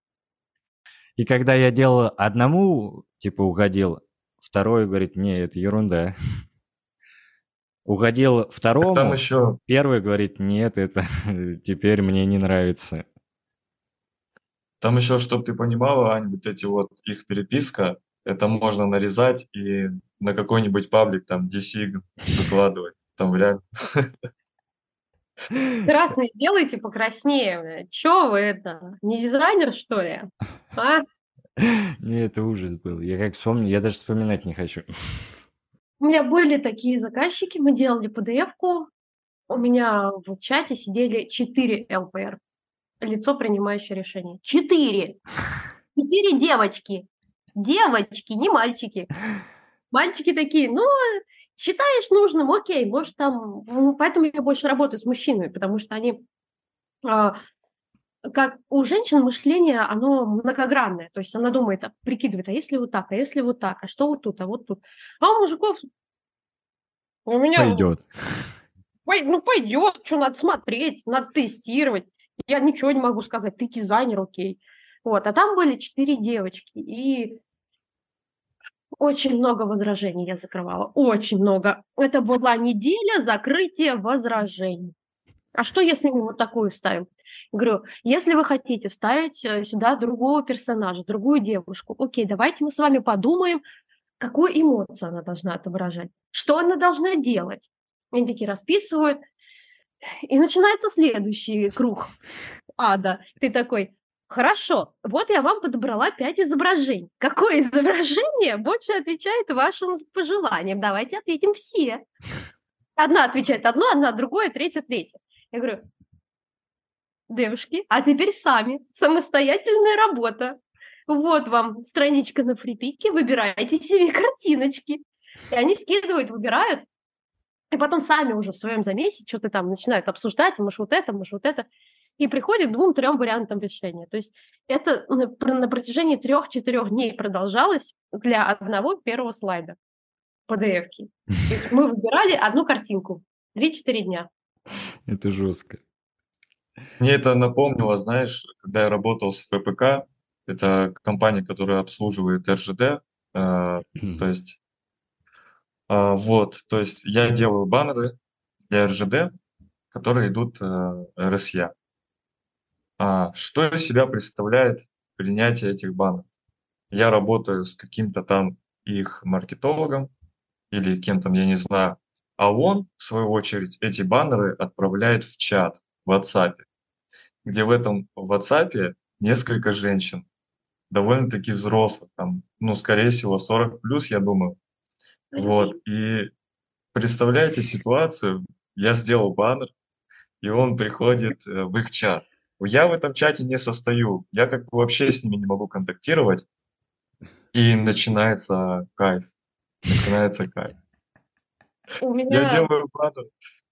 И когда я делал одному, типа, угодил, второй говорит, не, это ерунда. Угодил второму, Там еще, первый говорит, нет, это теперь мне не нравится. там еще, чтобы ты понимала, Ань, вот эти вот их переписка, это можно нарезать и на какой-нибудь паблик там DC закладывать. Там реально. Красный делайте покраснее. Че вы это? Не дизайнер, что ли? А? Не, это ужас был. Я как вспомню, я даже вспоминать не хочу. У меня были такие заказчики, мы делали PDF-ку, у меня в чате сидели 4 ЛПР, лицо, принимающее решение. Четыре! Четыре девочки. Девочки, не мальчики. Мальчики такие, ну, считаешь нужным, окей, может там... Ну, поэтому я больше работаю с мужчинами, потому что они а, как у женщин мышление, оно многогранное. То есть она думает, прикидывает, а если вот так, а если вот так, а что вот тут, а вот тут. А у мужиков... У меня... Пойдет. Ну, пойдет, что надо смотреть, надо тестировать. Я ничего не могу сказать, ты дизайнер, окей. Вот, а там были четыре девочки, и очень много возражений я закрывала, очень много. Это была неделя закрытия возражений. А что, если мы вот такую вставим? Говорю, если вы хотите вставить э, сюда другого персонажа, другую девушку, окей, давайте мы с вами подумаем, какую эмоцию она должна отображать, что она должна делать. Они такие расписывают, и начинается следующий круг ада. Ты такой, хорошо, вот я вам подобрала пять изображений. Какое изображение больше отвечает вашим пожеланиям? Давайте ответим все. Одна отвечает одно, одна другое, третья третье. Я говорю, девушки, а теперь сами, самостоятельная работа. Вот вам страничка на фрипике, выбирайте себе картиночки. И они скидывают, выбирают, и потом сами уже в своем замесе что-то там начинают обсуждать, может вот это, может вот это, и приходят к двум-трем вариантам решения. То есть это на протяжении трех-четырех дней продолжалось для одного первого слайда PDF-ки. То есть мы выбирали одну картинку, три-четыре дня. Это жестко. Мне это напомнило, знаешь, когда я работал с ФПК, это компания, которая обслуживает РЖД, э, то есть, э, вот, то есть я делаю баннеры для РЖД, которые идут э, РСЯ. А, что из себя представляет принятие этих баннеров? Я работаю с каким-то там их маркетологом или кем-то, я не знаю, а он, в свою очередь, эти баннеры отправляет в чат в WhatsApp, где в этом WhatsApp несколько женщин, довольно-таки взрослых, там, ну, скорее всего, 40 плюс, я думаю. Вот, и представляете ситуацию, я сделал баннер, и он приходит э, в их чат. Я в этом чате не состою, я как бы вообще с ними не могу контактировать, и начинается кайф, начинается кайф. У Я меня... делаю баннер,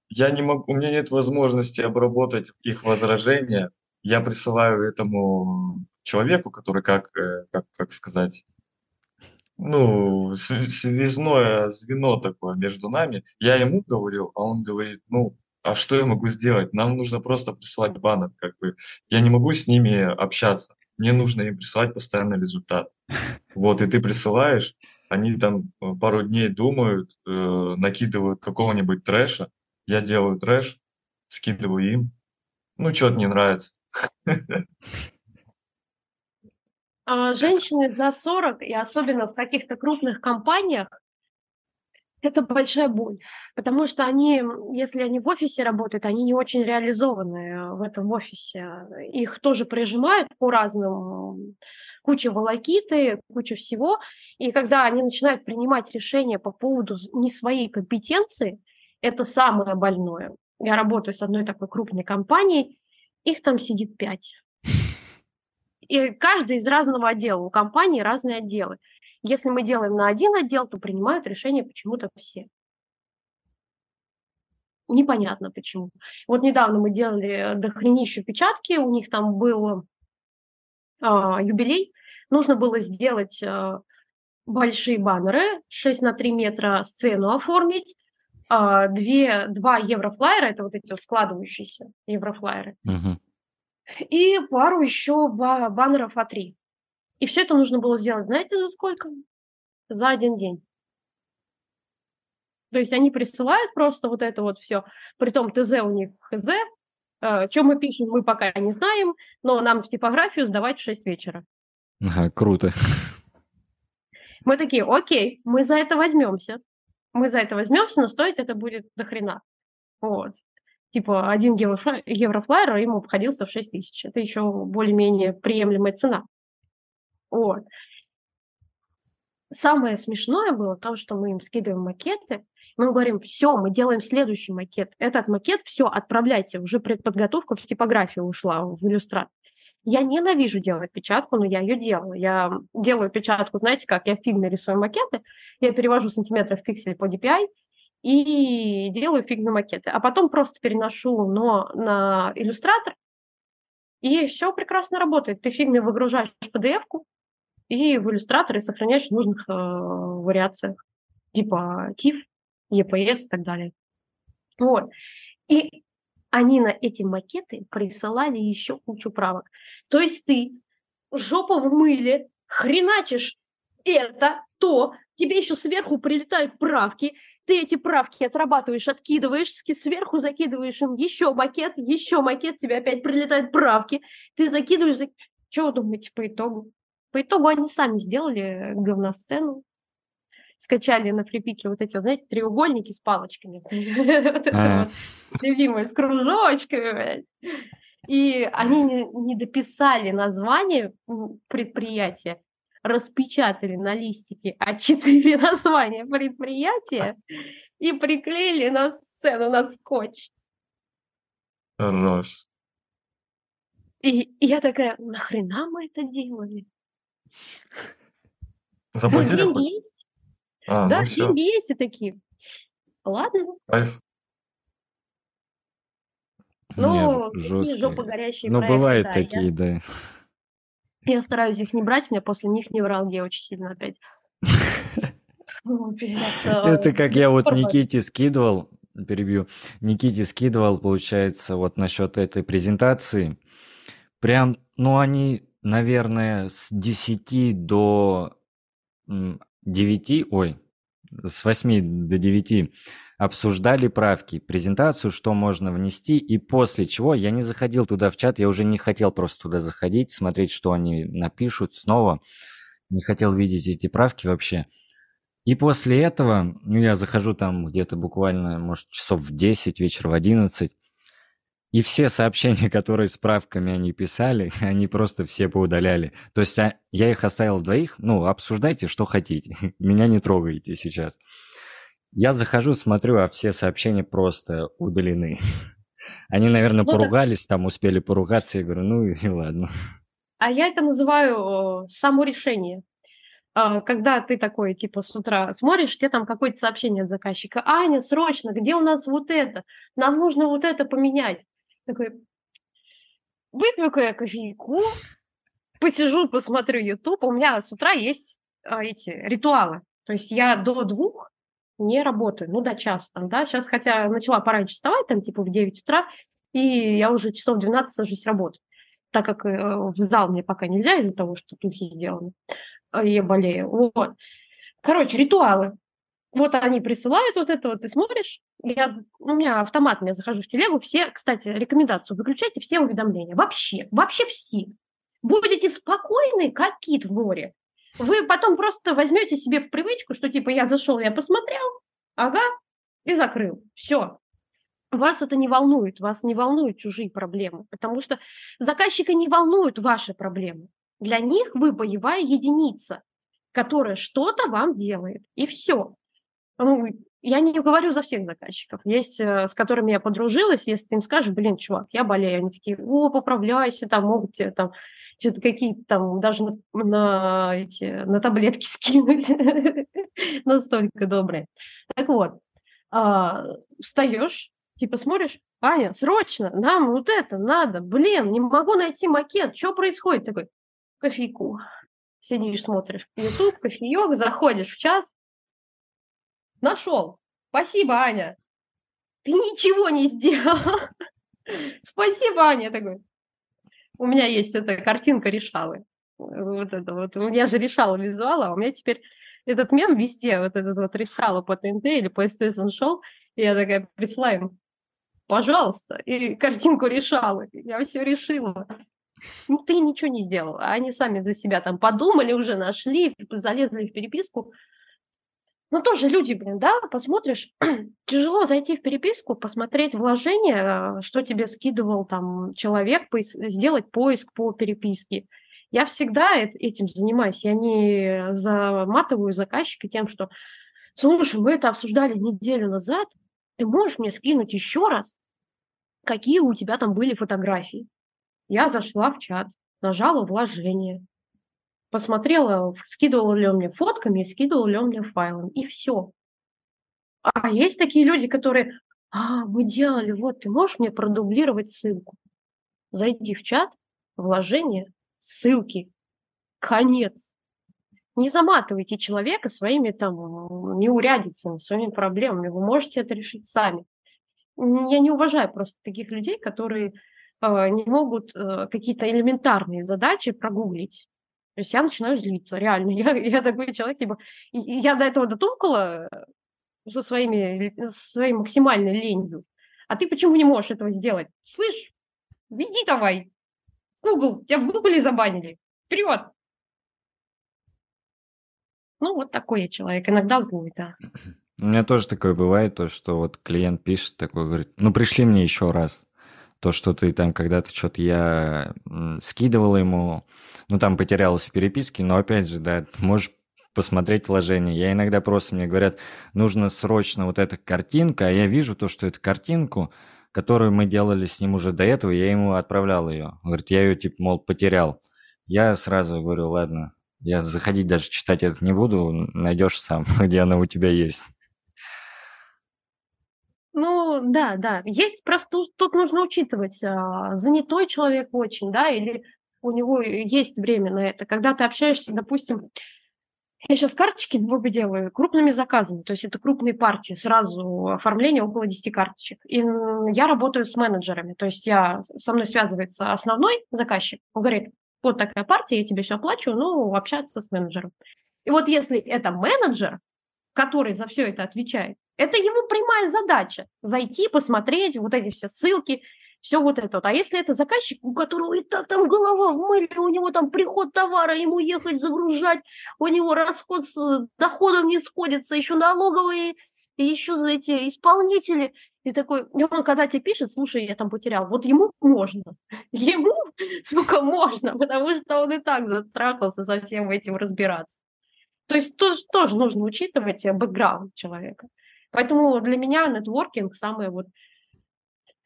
я не могу, у меня нет возможности обработать их возражения, я присылаю этому человеку, который как, э, как, как сказать, ну, связное звено такое между нами. Я ему говорил, а он говорит, ну, а что я могу сделать? Нам нужно просто присылать баннер, как бы. Я не могу с ними общаться. Мне нужно им присылать постоянно результат. Вот, и ты присылаешь, они там э, пару дней думают, э, накидывают какого-нибудь трэша, я делаю трэш, скидываю им. Ну, что-то не нравится. А, женщины за 40, и особенно в каких-то крупных компаниях, это большая боль, потому что они, если они в офисе работают, они не очень реализованы в этом офисе. Их тоже прижимают по разным куча волокиты, куча всего. И когда они начинают принимать решения по поводу не своей компетенции, это самое больное. Я работаю с одной такой крупной компанией, их там сидит пять. И каждый из разного отдела. У компании разные отделы. Если мы делаем на один отдел, то принимают решение почему-то все. Непонятно почему. Вот недавно мы делали дохренищу печатки, у них там был а, юбилей, нужно было сделать а, большие баннеры, 6 на 3 метра сцену оформить, а, две, два еврофлайера, это вот эти складывающиеся еврофлайеры, Мгм. и пару еще ба- баннеров А3. И все это нужно было сделать, знаете, за сколько? За один день. То есть они присылают просто вот это вот все. Притом ТЗ у них ХЗ. Что мы пишем, мы пока не знаем, но нам в типографию сдавать в 6 вечера. Ага, круто. Мы такие, окей, мы за это возьмемся. Мы за это возьмемся, но стоить это будет до хрена. Вот. Типа один еврофлайер, еврофлайер ему обходился в 6 тысяч. Это еще более-менее приемлемая цена. Вот. Самое смешное было то, что мы им скидываем макеты, мы говорим, все, мы делаем следующий макет. Этот макет, все, отправляйте. Уже предподготовка в типографию ушла, в иллюстрат. Я ненавижу делать печатку, но я ее делаю. Я делаю печатку, знаете как, я в фигме рисую макеты, я перевожу сантиметры в пиксель по DPI и делаю фигме макеты. А потом просто переношу на иллюстратор, и все прекрасно работает. Ты фигме выгружаешь PDF-ку, и в иллюстраторе сохраняешь в нужных э, вариациях, типа TIFF, EPS и так далее. Вот. И они на эти макеты присылали еще кучу правок. То есть ты жопу в мыле, хреначишь это, то, тебе еще сверху прилетают правки, ты эти правки отрабатываешь, откидываешь, сверху закидываешь им еще макет, еще макет, тебе опять прилетают правки, ты закидываешь, зак... что вы думаете по итогу? По итогу они сами сделали говносцену, скачали на фрипике вот эти, знаете, треугольники с палочками. Любимые, с кружочками, И они не дописали название предприятия, распечатали на листике А4 название предприятия и приклеили на сцену на скотч. Хорош. И я такая, нахрена мы это делали? Заплатили хоть? есть. А, да, ну все. деньги есть и такие. Ладно. Кайф. Ну, такие жопы горящие Ну, проекты, бывают да, такие, да. Я, я стараюсь их не брать, у меня после них невралгия очень сильно опять. Это э, как я вот. Никите скидывал, перебью, Никите скидывал, получается, вот насчет этой презентации. Прям, ну, они, наверное, с 10 до 9, ой, с 8 до 9 обсуждали правки, презентацию, что можно внести, и после чего я не заходил туда в чат, я уже не хотел просто туда заходить, смотреть, что они напишут снова, не хотел видеть эти правки вообще. И после этого, ну, я захожу там где-то буквально, может, часов в 10 вечера, в 11, и все сообщения, которые с правками они писали, они просто все поудаляли. То есть а, я их оставил двоих, ну, обсуждайте, что хотите. Меня не трогайте сейчас. Я захожу, смотрю, а все сообщения просто удалены. Они, наверное, ну, поругались, так... там успели поругаться, я говорю, ну и ладно. А я это называю само решение. А, когда ты такой, типа, с утра смотришь, тебе там какое-то сообщение от заказчика. Аня, срочно, где у нас вот это? Нам нужно вот это поменять. Такой, выпью-ка я кофейку, посижу, посмотрю YouTube. У меня с утра есть а, эти ритуалы. То есть я до двух не работаю, ну, до часа там, да. Сейчас, хотя начала пораньше вставать, там, типа, в 9 утра, и я уже часов 12 сажусь работать, так как э, в зал мне пока нельзя из-за того, что духи сделаны, я болею. Вот. Короче, ритуалы. Вот они присылают вот это вот, ты смотришь, я, у меня автоматно, я захожу в телегу, все, кстати, рекомендацию, выключайте все уведомления, вообще, вообще все. Будете спокойны, как кит в море. Вы потом просто возьмете себе в привычку, что типа я зашел, я посмотрел, ага, и закрыл. Все. Вас это не волнует, вас не волнуют чужие проблемы, потому что заказчика не волнуют ваши проблемы. Для них вы боевая единица, которая что-то вам делает, и все. Ну, я не говорю за всех заказчиков. Есть, э, с которыми я подружилась, если ты им скажешь, блин, чувак, я болею, они такие, о, поправляйся, там могут тебе там что-то какие-то там даже на, на, эти, на таблетки скинуть. Настолько добрые. Так вот, а, встаешь, типа смотришь, Аня, срочно, нам вот это надо, блин, не могу найти макет, что происходит? Такой, кофейку. Сидишь, смотришь YouTube, кофеек, заходишь в час, нашел. Спасибо, Аня. Ты ничего не сделал. Спасибо, Аня. Такой, у меня есть эта картинка решалы. Вот это вот. У меня же решала визуала, а у меня теперь этот мем везде, вот этот вот решала по ТНТ или по PlayStation Show, и я такая присылаю пожалуйста, и картинку решала. Я все решила. Ну, ты ничего не сделал. А они сами за себя там подумали, уже нашли, залезли в переписку. Ну, тоже люди, блин, да, посмотришь, тяжело зайти в переписку, посмотреть вложения, что тебе скидывал там человек, сделать поиск по переписке. Я всегда этим занимаюсь. Я не заматываю заказчика тем, что, слушай, мы это обсуждали неделю назад, ты можешь мне скинуть еще раз, какие у тебя там были фотографии? Я зашла в чат, нажала вложение, посмотрела, скидывал ли он мне фотками, скидывал ли он мне файлом, и все. А есть такие люди, которые, а, мы делали, вот, ты можешь мне продублировать ссылку? Зайди в чат, вложение, ссылки, конец. Не заматывайте человека своими там неурядицами, своими проблемами. Вы можете это решить сами. Я не уважаю просто таких людей, которые э, не могут э, какие-то элементарные задачи прогуглить то есть я начинаю злиться, реально. Я, я такой человек, типа, я до этого дотумкала со, своими, со своей максимальной ленью. А ты почему не можешь этого сделать? Слышь, иди давай. Google, тебя в Гугле забанили. Вперед! Ну, вот такой я человек. Иногда злой, да. У меня тоже такое бывает, то, что вот клиент пишет такой, говорит, ну, пришли мне еще раз то, что ты там когда-то что-то я скидывал ему, ну там потерялось в переписке, но опять же, да, можешь посмотреть вложение. Я иногда просто мне говорят, нужно срочно вот эта картинка, а я вижу то, что эту картинку, которую мы делали с ним уже до этого, я ему отправлял ее. Говорит, я ее типа, мол, потерял. Я сразу говорю, ладно, я заходить даже читать это не буду, найдешь сам, где она у тебя есть. Да, да. Есть просто тут нужно учитывать, а, занятой человек очень, да, или у него есть время на это. Когда ты общаешься, допустим, я сейчас карточки много делаю крупными заказами, то есть это крупные партии, сразу оформление около 10 карточек. И я работаю с менеджерами, то есть я, со мной связывается основной заказчик, он говорит, вот такая партия, я тебе все оплачу, ну, общаться с менеджером. И вот если это менеджер, который за все это отвечает, это его прямая задача – зайти, посмотреть вот эти все ссылки, все вот это. А если это заказчик, у которого и так там голова в мыле, у него там приход товара, ему ехать загружать, у него расход с доходом не сходится, еще налоговые, еще эти исполнители. И такой, он когда тебе пишет, слушай, я там потерял, вот ему можно. Ему, сколько можно, потому что он и так затрахался со всем этим разбираться. То есть тоже, тоже нужно учитывать э, бэкграунд человека. Поэтому для меня нетворкинг самое вот...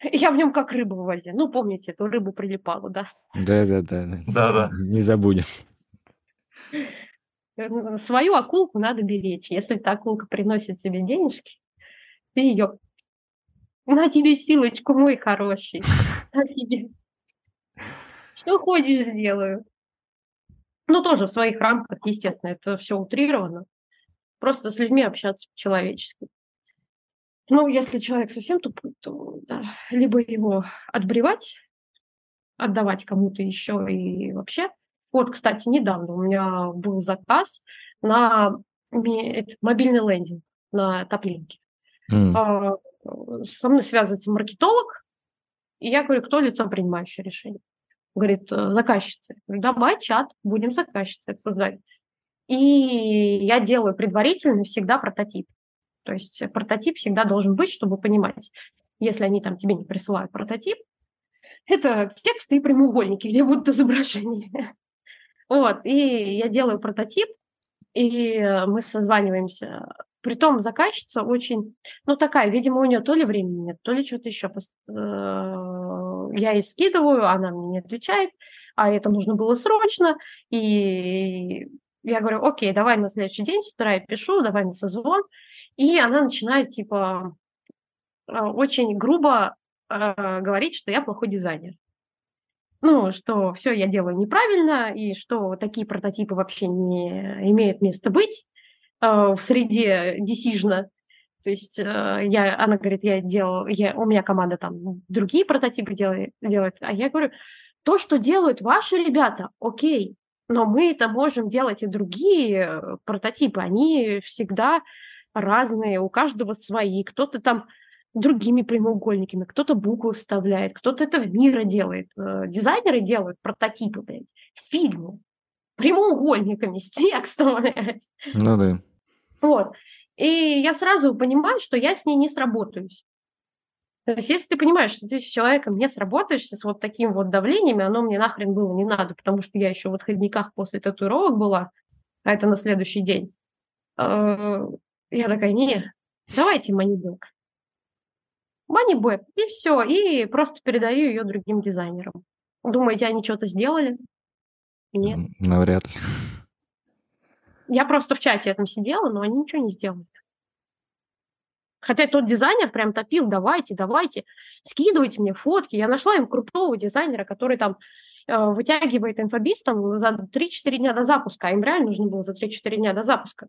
Я в нем как рыба в воде. Ну, помните, эту рыбу прилипалу, да? Да-да-да. Да-да. Не забудем. Свою акулку надо беречь. Если эта акулка приносит тебе денежки, ты ее на тебе силочку, мой хороший. На тебе. Что хочешь, сделаю. Ну, тоже в своих рамках, естественно, это все утрировано. Просто с людьми общаться по-человечески. Ну, если человек совсем тупой, то да, либо его отбревать, отдавать кому-то еще и вообще. Вот, кстати, недавно у меня был заказ на этот мобильный лендинг на топлинке. Mm. Со мной связывается маркетолог, и я говорю, кто лицо принимающее решение? Говорит, «Э, заказчица. говорю, давай чат, будем заказчицей обсуждать. И я делаю предварительно всегда прототип. То есть прототип всегда должен быть, чтобы понимать, если они там тебе не присылают прототип, это тексты и прямоугольники, где будут изображения. Вот, и я делаю прототип, и мы созваниваемся. Притом заказчица очень, ну такая, видимо, у нее то ли времени нет, то ли что-то еще. Э, я ей скидываю, она мне не отвечает, а это нужно было срочно, и я говорю, окей, давай на следующий день с утра я пишу, давай на созвон, и она начинает, типа, э, очень грубо э, говорить, что я плохой дизайнер. Ну, что все я делаю неправильно, и что такие прототипы вообще не имеют места быть э, в среде decision. То есть я, она говорит, я делаю, я, у меня команда там другие прототипы делает, делает, а я говорю, то, что делают ваши ребята, окей, но мы это можем делать и другие э, прототипы, они всегда разные, у каждого свои. Кто-то там другими прямоугольниками, кто-то буквы вставляет, кто-то это в мира делает. Э, дизайнеры делают прототипы, блядь, фильмы прямоугольниками, с текстом, блядь. Ну да. Вот. И я сразу понимаю, что я с ней не сработаюсь. То есть, если ты понимаешь, что ты с человеком не сработаешься с вот таким вот давлением, оно мне нахрен было не надо, потому что я еще в отходниках после татуировок была, а это на следующий день. Я такая, не, давайте манибэк. Манибэк, и все, и просто передаю ее другим дизайнерам. Думаете, они что-то сделали? Нет. Навряд ли. Я просто в чате этом сидела, но они ничего не сделали. Хотя тот дизайнер прям топил, давайте, давайте, скидывайте мне фотки. Я нашла им крутого дизайнера, который там э, вытягивает инфобиз там за 3-4 дня до запуска, а им реально нужно было за 3-4 дня до запуска.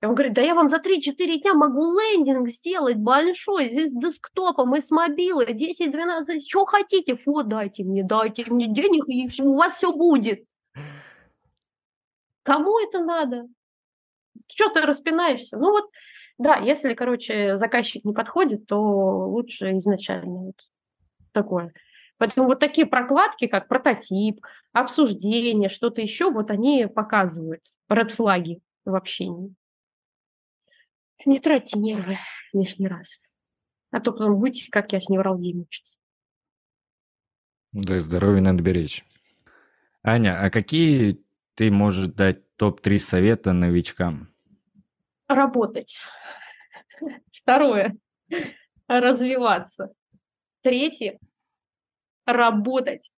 Он говорит, да я вам за 3-4 дня могу лендинг сделать большой, здесь с десктопом и с мобилой, 10-12, что хотите, фот дайте мне, дайте мне денег, и у вас все будет. Кому это надо? Что ты распинаешься? Ну вот, да, если, короче, заказчик не подходит, то лучше изначально вот такое. Поэтому вот такие прокладки, как прототип, обсуждение, что-то еще, вот они показывают ред флаги в общении. Не тратьте нервы лишний раз. А то потом будете, как я, с невралгией мучиться. Да, здоровье надо беречь. Аня, а какие ты можешь дать топ-3 совета новичкам? Работать. Второе. Развиваться. Третье. Работать.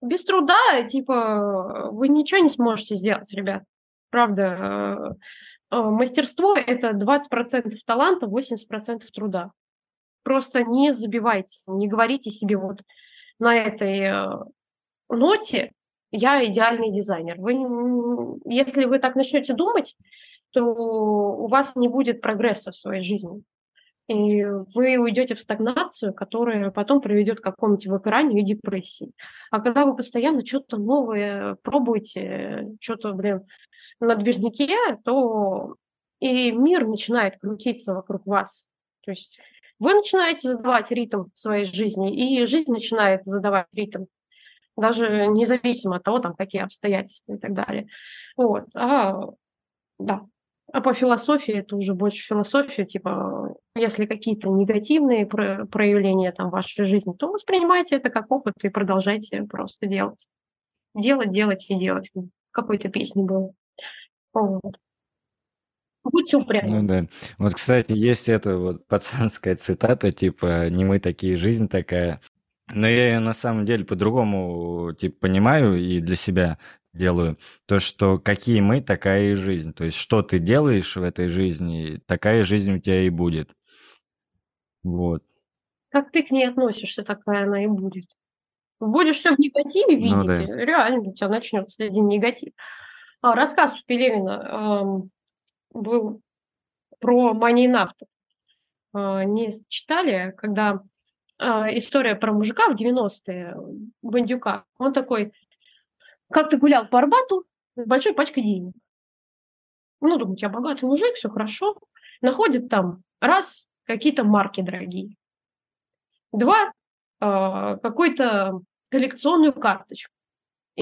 Без труда, типа, вы ничего не сможете сделать, ребят. Правда, мастерство – это 20% таланта, 80% труда. Просто не забивайте, не говорите себе вот на этой э, ноте, я идеальный дизайнер. Вы, если вы так начнете думать, то у вас не будет прогресса в своей жизни. И вы уйдете в стагнацию, которая потом приведет к какому-нибудь выгоранию и депрессии. А когда вы постоянно что-то новое пробуете, что-то, блин, на движнике, то и мир начинает крутиться вокруг вас. То есть вы начинаете задавать ритм своей жизни, и жизнь начинает задавать ритм даже независимо от того, там, какие обстоятельства и так далее. Вот. А, да. А по философии это уже больше философия, типа, если какие-то негативные проявления там в вашей жизни, то воспринимайте это как опыт и продолжайте просто делать. Делать, делать и делать. Какой-то песне было. Вот. Будьте упрямы. Ну да. Вот, кстати, есть эта вот пацанская цитата, типа «не мы такие, жизнь такая». Но я ее на самом деле по-другому типа понимаю и для себя делаю. То, что какие мы, такая и жизнь. То есть, что ты делаешь в этой жизни, такая жизнь у тебя и будет. Вот. Как ты к ней относишься, такая она и будет. Будешь все в негативе видеть, ну, да. реально у тебя начнется один негатив. А, рассказ у Пелевина был про Мани Нафту. Э, не читали, когда э, история про мужика в 90-е, Бандюка. Он такой, как ты гулял по Арбату с большой пачкой денег. Ну, думаю, я богатый мужик, все хорошо. Находит там, раз, какие-то марки дорогие. Два, какую-то коллекционную карточку.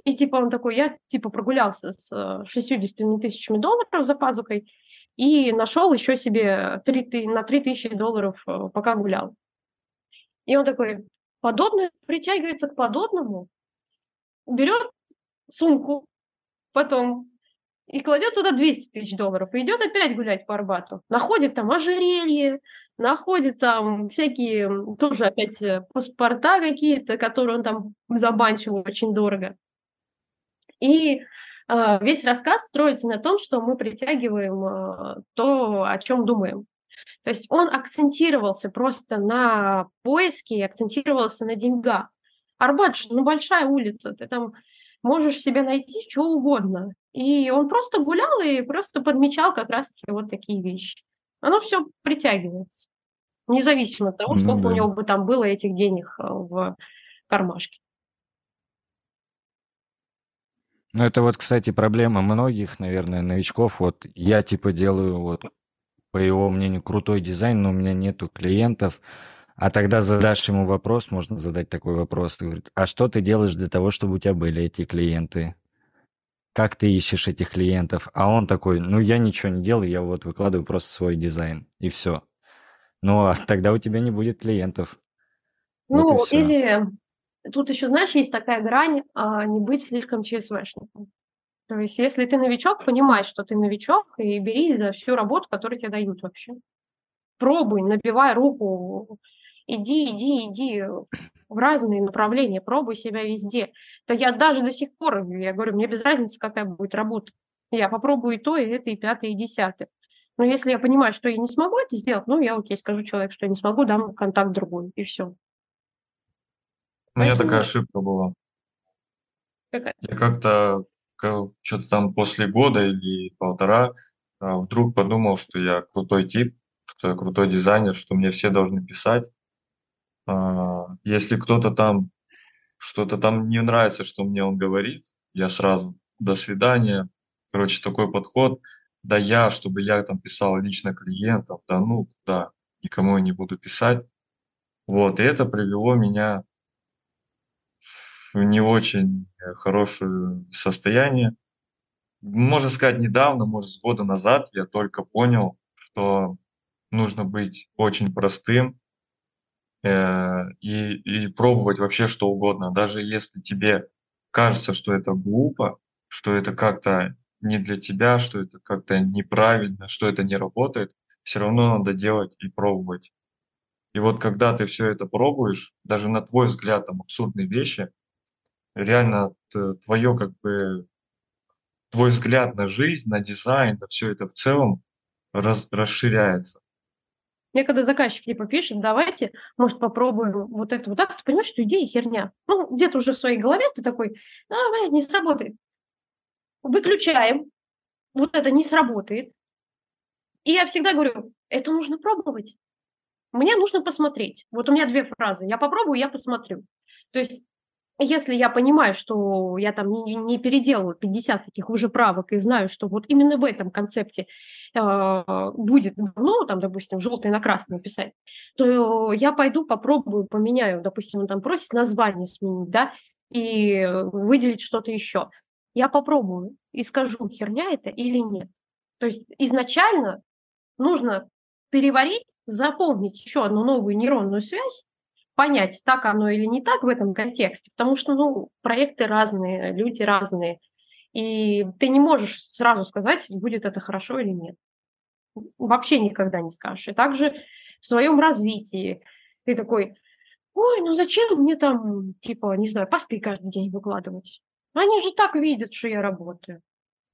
И типа он такой, я типа прогулялся с 60 э, тысячами долларов за пазухой и нашел еще себе 3, на 3 тысячи долларов, э, пока гулял. И он такой, подобное притягивается к подобному, берет сумку потом и кладет туда 200 тысяч долларов, и идет опять гулять по Арбату. Находит там ожерелье, находит там всякие, тоже опять э, паспорта какие-то, которые он там забанчил очень дорого. И э, весь рассказ строится на том, что мы притягиваем э, то, о чем думаем. То есть он акцентировался просто на поиске, акцентировался на деньгах. Арбат же, ну, большая улица, ты там можешь себе найти что угодно. И он просто гулял и просто подмечал как раз-таки вот такие вещи. Оно все притягивается, независимо от того, ну, сколько да. у него бы там было этих денег э, в кармашке. Ну, это вот, кстати, проблема многих, наверное, новичков. Вот я, типа, делаю, вот, по его мнению, крутой дизайн, но у меня нету клиентов. А тогда задашь ему вопрос, можно задать такой вопрос. Говорит, а что ты делаешь для того, чтобы у тебя были эти клиенты? Как ты ищешь этих клиентов? А он такой, ну, я ничего не делаю, я вот выкладываю просто свой дизайн, и все. Ну, а тогда у тебя не будет клиентов. Ну, вот или Тут еще, знаешь, есть такая грань а, не быть слишком ЧСВшником. То есть, если ты новичок, понимай, что ты новичок, и бери за всю работу, которую тебе дают вообще. Пробуй, набивай руку, иди, иди, иди в разные направления, пробуй себя везде. Да я даже до сих пор, я говорю, мне без разницы, какая будет работа. Я попробую и то, и это, и пятое, и десятое. Но если я понимаю, что я не смогу это сделать, ну, я окей, скажу человеку, что я не смогу, дам контакт другой, и все. У меня такая ошибка была. Какая? Я как-то что-то там после года или полтора а, вдруг подумал, что я крутой тип, что я крутой дизайнер, что мне все должны писать. А, если кто-то там что-то там не нравится, что мне он говорит, я сразу до свидания. Короче, такой подход. Да я, чтобы я там писал лично клиентам, да ну, да, никому я не буду писать. Вот, и это привело меня не очень хорошее состояние. Можно сказать, недавно, может, с года назад я только понял, что нужно быть очень простым э, и, и пробовать вообще что угодно. Даже если тебе кажется, что это глупо, что это как-то не для тебя, что это как-то неправильно, что это не работает, все равно надо делать и пробовать. И вот когда ты все это пробуешь, даже на твой взгляд там абсурдные вещи, реально твое как бы твой взгляд на жизнь, на дизайн, на все это в целом раз, расширяется. Мне когда заказчик типа пишет, давайте, может, попробуем вот это вот так, ты понимаешь, что идея херня. Ну, где-то уже в своей голове ты такой, давай, не сработает. Выключаем. Вот это не сработает. И я всегда говорю, это нужно пробовать. Мне нужно посмотреть. Вот у меня две фразы. Я попробую, я посмотрю. То есть если я понимаю, что я там не, не переделываю 50 таких уже правок и знаю, что вот именно в этом концепте э, будет ну, там, допустим, желтый на красный писать, то я пойду попробую, поменяю, допустим, он там просит название сменить, да, и выделить что-то еще. Я попробую и скажу, херня это или нет. То есть изначально нужно переварить, заполнить еще одну новую нейронную связь, понять, так оно или не так в этом контексте, потому что, ну, проекты разные, люди разные, и ты не можешь сразу сказать, будет это хорошо или нет. Вообще никогда не скажешь. И также в своем развитии ты такой, ой, ну зачем мне там, типа, не знаю, посты каждый день выкладывать? Они же так видят, что я работаю.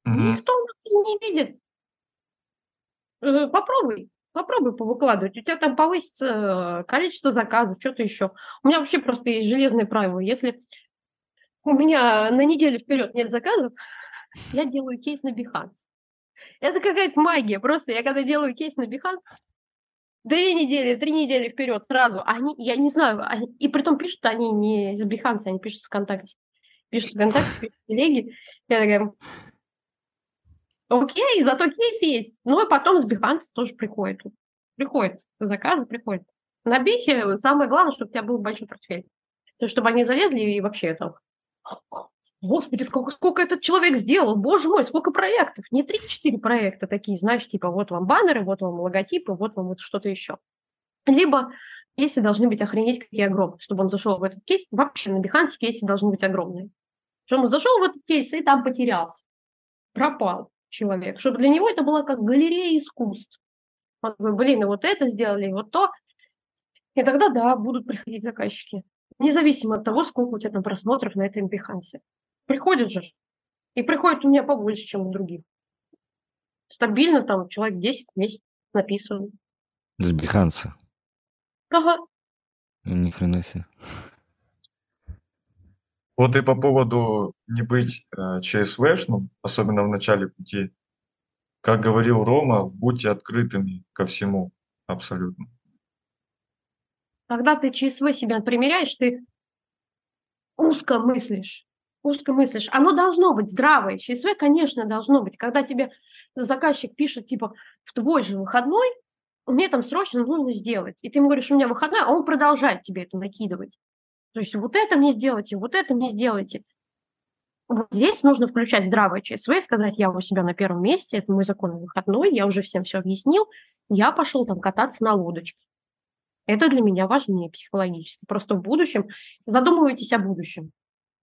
Мгм. Никто не видит. Э, Попробуй, попробуй повыкладывать. У тебя там повысится э, количество заказов, что-то еще. У меня вообще просто есть железное правило. Если у меня на неделю вперед нет заказов, я делаю кейс на Behance. Это какая-то магия. Просто я когда делаю кейс на Behance, две недели, три недели вперед сразу, они, я не знаю, они, и при том пишут они не из Behance, они пишут ВКонтакте. Пишут ВКонтакте, пишут телеге. Я такая, окей, зато кейс есть. Ну и потом с Behance тоже приходит. Приходит заказы, приходит. На Бихе самое главное, чтобы у тебя был большой портфель. То чтобы они залезли и вообще там Господи, сколько, сколько этот человек сделал, боже мой, сколько проектов. Не 3-4 проекта такие, знаешь, типа вот вам баннеры, вот вам логотипы, вот вам вот что-то еще. Либо кейсы должны быть охренеть какие огромные, чтобы он зашел в этот кейс. Вообще на Behance кейсы должны быть огромные. Чтобы он зашел в этот кейс и там потерялся. Пропал человек. Чтобы для него это было как галерея искусств. Он такой, блин, и вот это сделали, вот то. И тогда, да, будут приходить заказчики. Независимо от того, сколько у тебя там просмотров на этом Behance. Приходят же. И приходит у меня побольше, чем у других. Стабильно там человек 10 в месяц. С Behance. Ага. Ни хрена себе. Вот и по поводу не быть э, ЧСВшным, особенно в начале пути, как говорил Рома, будьте открытыми ко всему абсолютно. Когда ты ЧСВ себя примеряешь, ты узко мыслишь. Узко мыслишь. Оно должно быть здравое. ЧСВ, конечно, должно быть. Когда тебе заказчик пишет, типа, в твой же выходной, мне там срочно нужно сделать. И ты ему говоришь, у меня выходной, а он продолжает тебе это накидывать. То есть вот это мне сделайте, вот это мне сделайте. Вот здесь нужно включать здравое ЧСВ сказать, я у себя на первом месте, это мой законный выходной, я уже всем все объяснил, я пошел там кататься на лодочке. Это для меня важнее психологически. Просто в будущем задумывайтесь о будущем.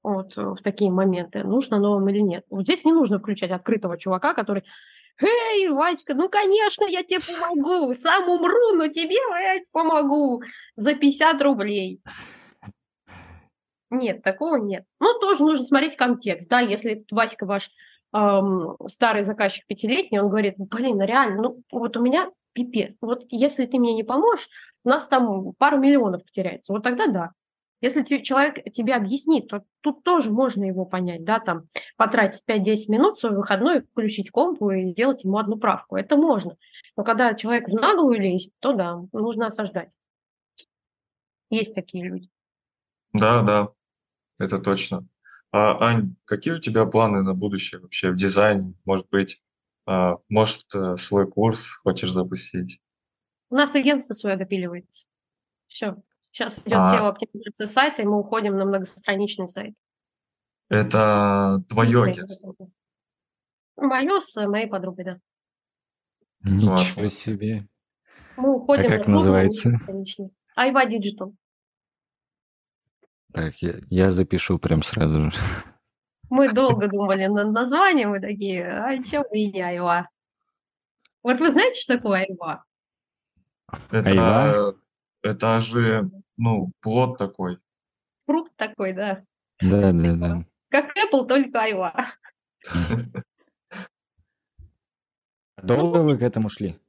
Вот э, в такие моменты, нужно оно вам или нет. Вот здесь не нужно включать открытого чувака, который Эй, Васька, ну, конечно, я тебе помогу. Сам умру, но тебе я помогу за 50 рублей. Нет, такого нет. Ну, тоже нужно смотреть контекст. Да, если Васька ваш эм, старый заказчик пятилетний, он говорит, блин, ну реально, ну вот у меня пипец. Вот если ты мне не поможешь, у нас там пару миллионов потеряется. Вот тогда да. Если человек тебе объяснит, то тут тоже можно его понять, да, там, потратить 5-10 минут свой выходной, включить компу и сделать ему одну правку. Это можно. Но когда человек в наглую лезет, то да, нужно осаждать. Есть такие люди. Да, да, это точно. А, Ань, какие у тебя планы на будущее вообще в дизайне? Может быть, а, может, э, свой курс хочешь запустить? У нас агентство свое допиливается. Все. Сейчас идет А. SEO оптимизация сайта, и мы уходим на многостраничный сайт. Это твое агентство. Мое с моей подругой, да. Ничего Классно. себе. Мы уходим А как на называется? многостраничный. Айва Digital. Так, я, я запишу прям сразу же. Мы долго думали над названием, мы такие, а чё вы не Айва? Вот вы знаете, что такое Айва? Это, Айва? это же, ну, плод такой. Фрукт такой, да. Да, да, да. Как Apple, только Айва. Долго вы к этому шли?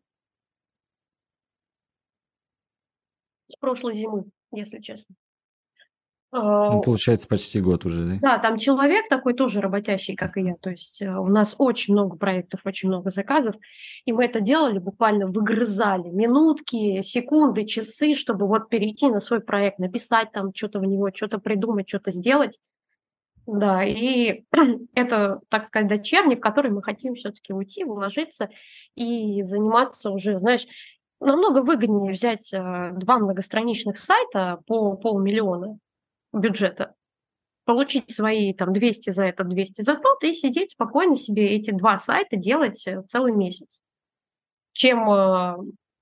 С прошлой зимы, если честно. Ну, А, получается, почти год уже, да? Да, там человек такой тоже работящий, как и я. То есть э, у нас очень много проектов, очень много заказов. И мы это делали, буквально выгрызали минутки, секунды, часы, чтобы вот перейти на свой проект, написать там что-то в него, что-то придумать, что-то сделать. Да, и это, так сказать, дочерник, в который мы хотим все-таки уйти, вложиться и заниматься уже, знаешь, намного выгоднее взять э, два многостраничных сайта по полмиллиона бюджета, получить свои там 200 за этот, 200 за тот, и сидеть спокойно себе эти два сайта делать э, целый месяц. Чем э,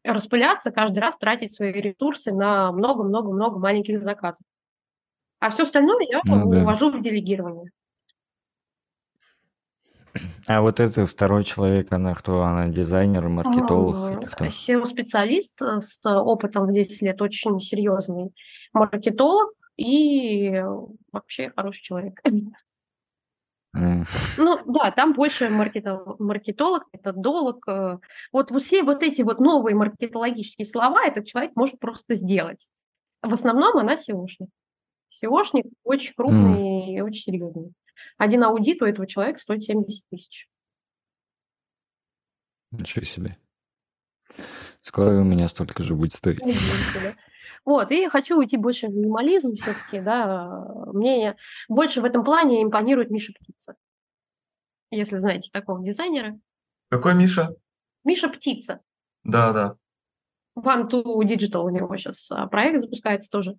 распыляться, каждый раз тратить свои ресурсы на много-много-много маленьких заказов. А все остальное я Ну да. увожу в делегирование. А вот это второй человек, она кто? Она дизайнер, маркетолог? SEO-специалист э, с опытом в 10 лет, очень серьезный маркетолог и вообще хороший человек. Ну да, там больше маркетолог, маркетолог, методолог. Э, вот все вот эти вот новые маркетологические слова этот человек может просто сделать. В основном она SEOшник. SEOшник очень крупный mm. и очень серьезный. Один аудит у этого человека стоит 70 тысяч. Ничего себе. Скоро у меня столько же будет стоить. Вот, и хочу уйти больше в минимализм все-таки, да. Мне больше в этом плане импонирует Миша Птица. Если знаете такого дизайнера. Какой Миша? Миша Птица. Да, да. One to Digital у него сейчас а, проект запускается тоже.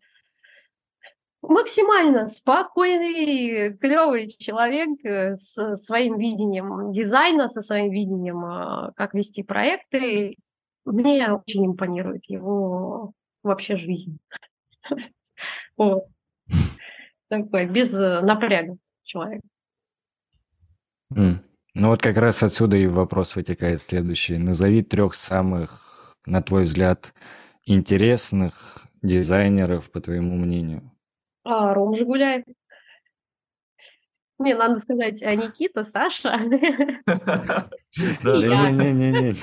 Максимально спокойный, клевый человек э, с своим видением дизайна, со своим видением, а, как вести проекты. Мне очень импонирует его вообще жизнь. Вот. Такой, без э, напряга человек. Ну вот как раз отсюда и вопрос вытекает следующий. Назови трех самых, на твой взгляд, интересных дизайнеров, по твоему мнению. А, Ром Жигуляев. Мне надо сказать, а Никита, Саша. Не-не-не.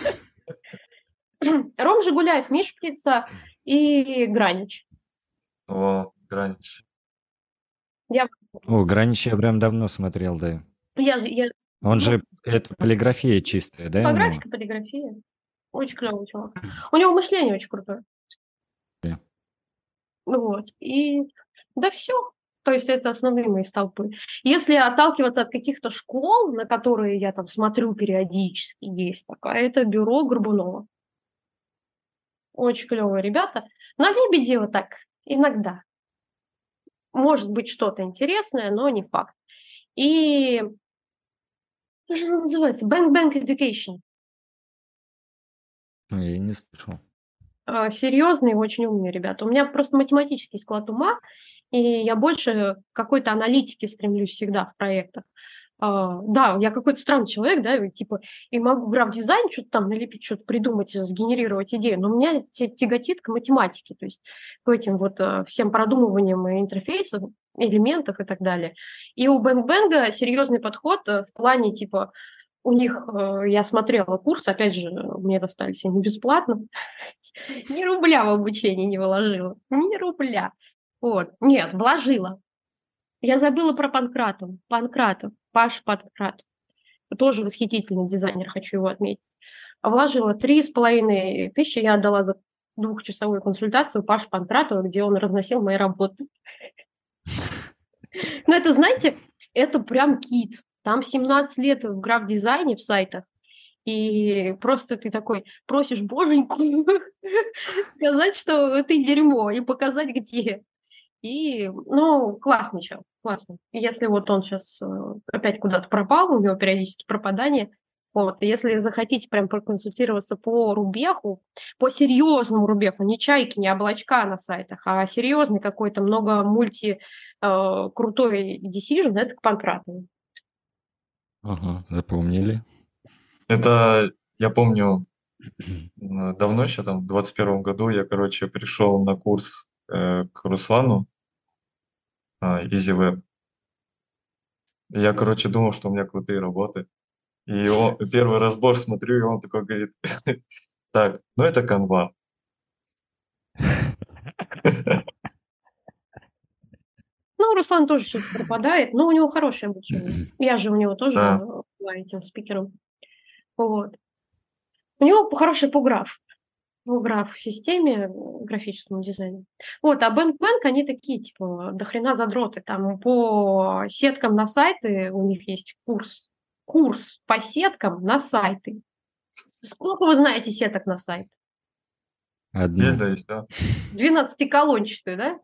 Ром Жигуляев, Миш Птица и Гранич. О, Гранич. Я... О, Гранич я прям давно смотрел, да. Я, я... Он же, это полиграфия чистая, да? Типографика, полиграфия. Очень клевый чувак. У него мышление очень крутое. Yeah. Вот. И да все. То есть это основные мои столпы. Если отталкиваться от каких-то школ, на которые я там смотрю периодически, есть такая, это бюро Горбунова. Очень клевые ребята. На Лебедева так иногда. Может быть что-то интересное, но не факт. И как же она называется? Bank Bank Education. Ну, я не слышал. А, серьезные, очень умные ребята. У меня просто математический склад ума, и я больше какой-то аналитики стремлюсь всегда в проектах. Uh, да, я какой-то странный человек, да, типа, и могу граф-дизайн что-то там налепить, что-то придумать, сгенерировать идею, но у меня тяготит к математике, то есть к этим вот uh, всем продумываниям интерфейсов, элементов и так далее. И у Бэнг Бэнга серьезный подход uh, в плане, типа, у них, я смотрела курс, опять же, мне достались они бесплатно, ни рубля в обучение не вложила, ни рубля. Вот, нет, вложила. Я забыла про Панкратов. Панкратов. Паш Панкратов. Тоже восхитительный дизайнер, хочу его отметить. Вложила три с половиной тысячи, я отдала за двухчасовую консультацию Паш Панкратова, где он разносил мои работы. Ну, это, знаете, это прям кит. Там 17 лет в граф-дизайне в сайтах. И просто ты такой просишь боженьку сказать, что ты дерьмо, и показать, где. И, ну, классный чел, классный. Если вот он сейчас э, опять куда-то пропал, у него периодически пропадание, вот, если захотите прям проконсультироваться по рубеху, по серьезному рубеху, не чайки, не облачка на сайтах, а серьезный какой-то много мульти э, крутой decision, это к Панкратову. Ага, запомнили. Это, я помню, давно еще, там, в 21 году я, короче, пришел на курс э, к Руслану а, EasyWeb. Я, короче, думал, что у меня крутые работы. И он, первый разбор смотрю, и он такой говорит, так, ну это канва. Ну, Руслан тоже что-то пропадает, но у него хорошее обучение. Я же у него тоже да. была этим спикером. Вот. У него хороший пограф в граф-системе, графическому дизайну. Вот, а Bank Bank, они такие, типа, до хрена задроты. Там по сеткам на сайты у них есть курс. Курс по сеткам на сайты. Сколько вы знаете сеток на сайт? Одну. Да, есть, да. 12-колончатую, да?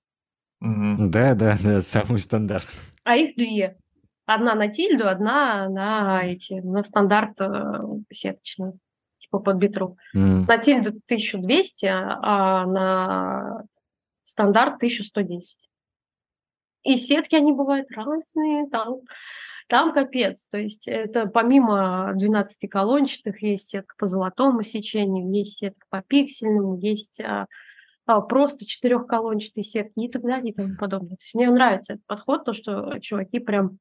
Угу. Да, да, да, самый стандарт. А их две. Одна на тильду, одна на эти, на стандарт э, сеточную типа под битру. Mm. На тильду 1200, а на стандарт 1110. И сетки, они бывают разные, там Там капец. То есть это помимо 12 колончатых есть сетка по золотому сечению, есть сетка по пиксельному, есть а, а, просто четырехколончатые сетки и так далее и тому подобное. То есть мне нравится этот подход, то, что чуваки прям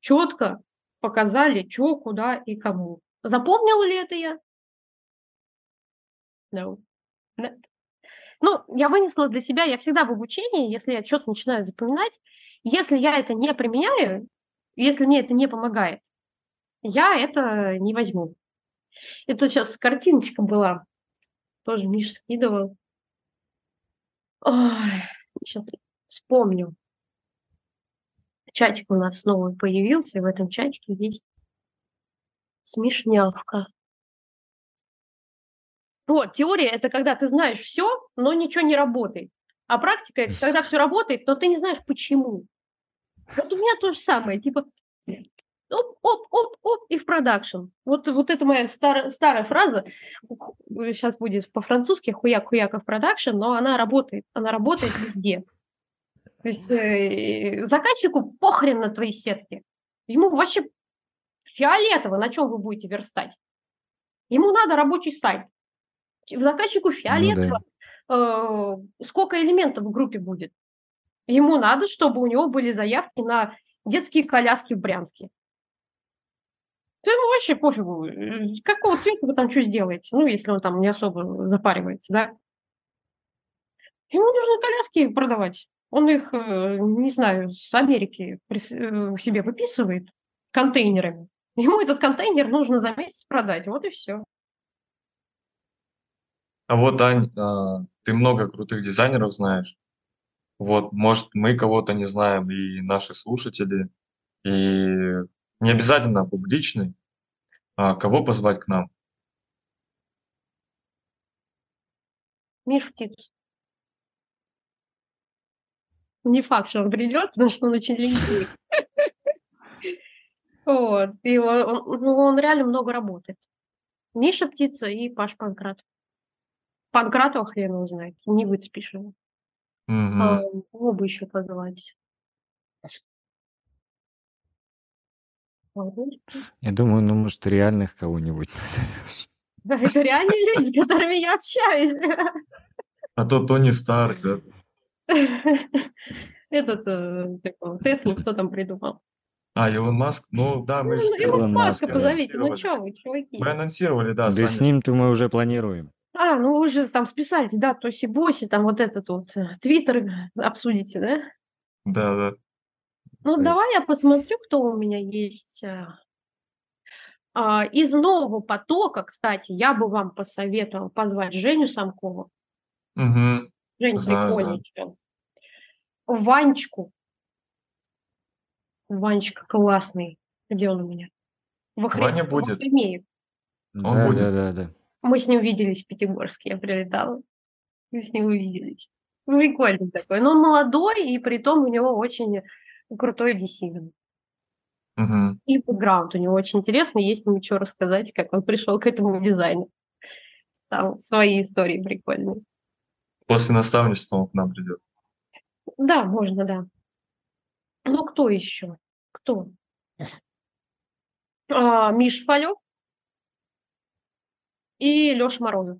четко показали, что, куда и кому. Запомнила ли это я? No. Нет. Ну, я вынесла для себя, я всегда в обучении, если я что-то начинаю запоминать, если я это не применяю, если мне это не помогает, я это не возьму. Это сейчас картиночка была, тоже Миша скидывал. Ой, сейчас вспомню. Чатик у нас снова появился, в этом чатике есть смешнявка. Вот, теория – это когда ты знаешь все, но ничего не работает. А практика – это когда все работает, но ты не знаешь почему. Вот у меня то же самое, типа оп, оп, оп, оп, и в продакшн. Вот, вот это моя старая, старая фраза. Сейчас будет по-французски хуяк-хуяк и в продакшн, но она работает. Она работает везде. То есть э, заказчику похрен на твои сетки. Ему вообще фиолетово, на чем вы будете верстать. Ему надо рабочий сайт заказчику фиолетово, ну, да. э, сколько элементов в группе будет. Ему надо, чтобы у него были заявки на детские коляски в Брянске. Да ему вообще пофигу, э, какого цвета вы там что сделаете, ну, если он там не особо запаривается, да. Ему нужно коляски продавать. Он их, э, не знаю, с Америки э, себе выписывает контейнерами. Ему этот контейнер нужно за месяц продать, вот и все. А вот, Ань, а, ты много крутых дизайнеров знаешь. Вот, может, мы кого-то не знаем, и наши слушатели, и не обязательно публичный. А кого позвать к нам? Мишу Титус. Не факт, что он придет, потому что он очень ленивый. Вот. И он, ну, он реально много работает. Миша Птица и Паш Панкрат. Панкратова хрен его знает, не выцепишь его. Мгм. А, оба еще позвались. Я думаю, ну, может, реальных кого-нибудь назовешь. Да, это реальные люди, с которыми я общаюсь. А то Тони Старк, да? Этот, э, Теслу кто там придумал? А, Илон Маск? Ну да, мы Ну, же Илон Маска Маск, позовите, ну что вы, чуваки? Мы анонсировали, да, Да с ним-то мы уже планируем. А, ну вы же там списали, да, Тоси-Боси, там вот этот вот э, Твиттер обсудите, да? Да, да. Ну, Ой. давай я посмотрю, кто у меня есть. э. А, Из нового потока, кстати, я бы вам посоветовала позвать Женю Самкову. Угу. Женя Знаю. Ванечку. Ванечка классный. Где он у меня? Ваня будет. Он да, будет. да, да, да. Мы с ним виделись в Пятигорске, я прилетала. Мы с ним увиделись. Ну, Прикольный такой. Но он молодой, и при том у него очень крутой десигн. Угу. И бэкграунд у него очень интересный, есть ему что рассказать, как он пришел к этому дизайну. Там свои истории прикольные. После наставничества он к нам придет. Да, можно, да. Ну, кто еще? Кто? А, Миш Полев и Леша Морозов.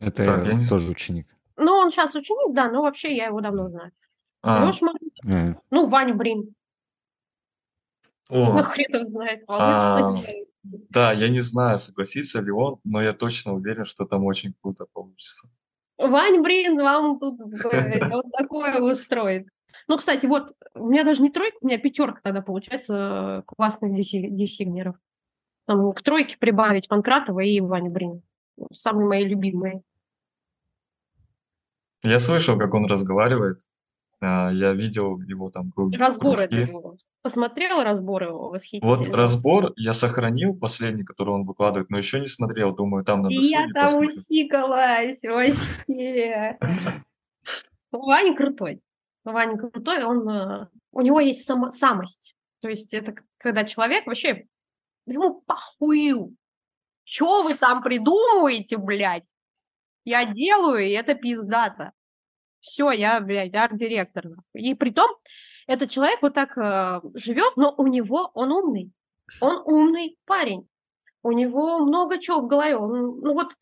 Это Так, я не тоже ученик. Ну, он сейчас ученик, да, но вообще я его давно знаю. А, Леша Морозов, А, ну, Ваню Брин. Ну, о, хрен его знает. А. да, я не знаю, согласится ли он, но я точно уверен, что там очень круто получится. Вань, блин, вам тут вот такое устроит. Ну, кстати, вот у меня даже не тройка, у меня пятерка тогда получается э, классных дисигнеров. Там к тройке прибавить Панкратова и Ваня Брин. Самые мои любимые. Я слышал, как он разговаривает. А, Я видел его там кру- Разбор этого. Посмотрел разбор его Вот восхитительный. разбор я сохранил, последний, который он выкладывает, но еще не смотрел. Думаю, там на И я там посмотрю. усикалась вообще. Ваня крутой. Ваня крутой, он, э, у него есть само- самость. То есть это когда человек вообще, ему похую. Что вы там придумываете, блядь? Я делаю, и это пиздато. Все, я, блядь, арт-директор. И при том, Этот человек вот так э, живет, но у него он умный. Он умный парень. У него много чего в голове. Он, ну вот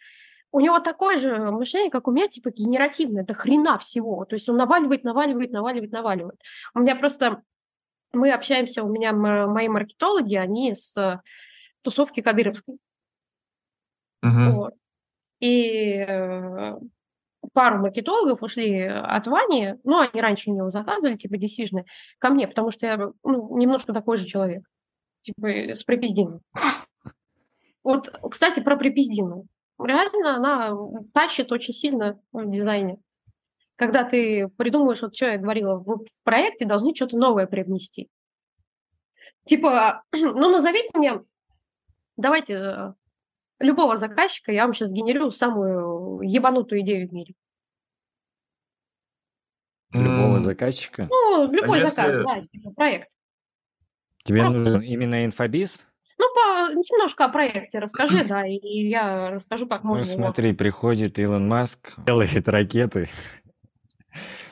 у него такое же мышление, как у меня, типа генеративное, это хрена всего. То есть он наваливает, наваливает, наваливает, наваливает. У меня просто, мы общаемся, у меня мои маркетологи, они с тусовки Кадыровской. Мгм. Вот. И э, пару маркетологов ушли от Вани, ну, они раньше у него заказывали, типа, десижны, ко мне, потому что я ну, немножко такой же человек, типа, с припиздиной. Вот, кстати, про припиздину. Реально она тащит очень сильно в дизайне. Когда ты придумываешь, вот что я говорила, в, в проекте должны что-то новое привнести. Типа, ну, назовите мне, давайте э, любого заказчика, я вам сейчас генерирую самую ебанутую идею в мире. Любого заказчика? Ну, А любой заказ, если... да, типа проект. Тебе Ну, нужен именно инфобиз? ну, по, немножко о проекте расскажи, да, и, я расскажу, как Ну, можно его. смотри, приходит Илон Маск, делает ракеты,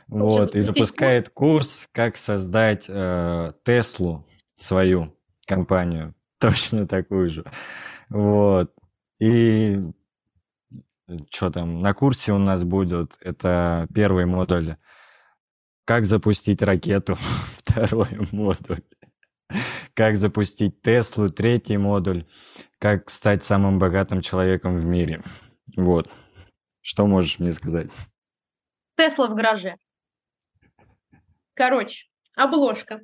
вот, и запускает курс, как создать э, Теслу, свою компанию, точно такую же. Вот. И что там, на курсе у нас будет, это первый модуль, как запустить ракету, второй модуль, как запустить Теслу, третий модуль, как стать самым богатым человеком в мире. Вот. Что можешь мне сказать? Тесла в гараже. Короче, обложка.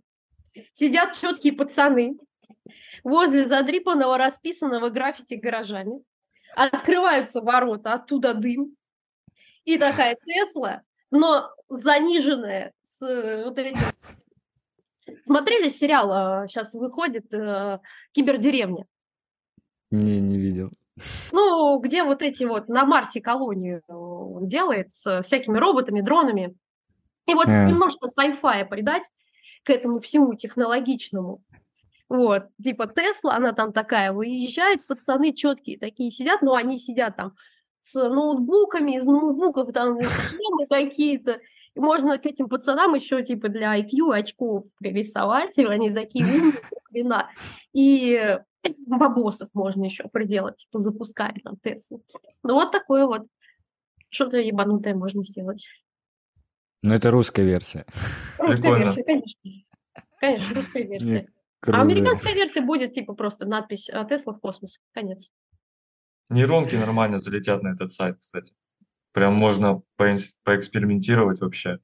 Сидят четкие пацаны возле задрипанного, расписанного граффити гаражами. Открываются ворота, оттуда дым. И такая Тесла, но заниженная с э, вот этим. Смотрели сериал, сейчас выходит э, «Кибердеревня»? Не, не видел. Ну, где вот эти вот на Марсе колонию он делает с всякими роботами, дронами. И вот А. немножко sci-fi придать к этому всему технологичному. Вот, типа Тесла, она там такая выезжает, пацаны четкие такие сидят, но они сидят там с ноутбуками, из ноутбуков там схемы какие-то. И можно к этим пацанам еще типа для IQ очков пририсовать, и они такие умные, хрена. И бабосов можно еще приделать, типа запускать там Теслу. Ну вот такое вот что-то ебанутое можно сделать. Ну, это русская версия. Русская Прикольно. версия, конечно. Конечно, русская версия. А круто. американская версия будет типа просто надпись а, Тесла в космос. Конец. Нейронки нормально залетят на этот сайт, кстати. Прям можно поинс- поэкспериментировать вообще.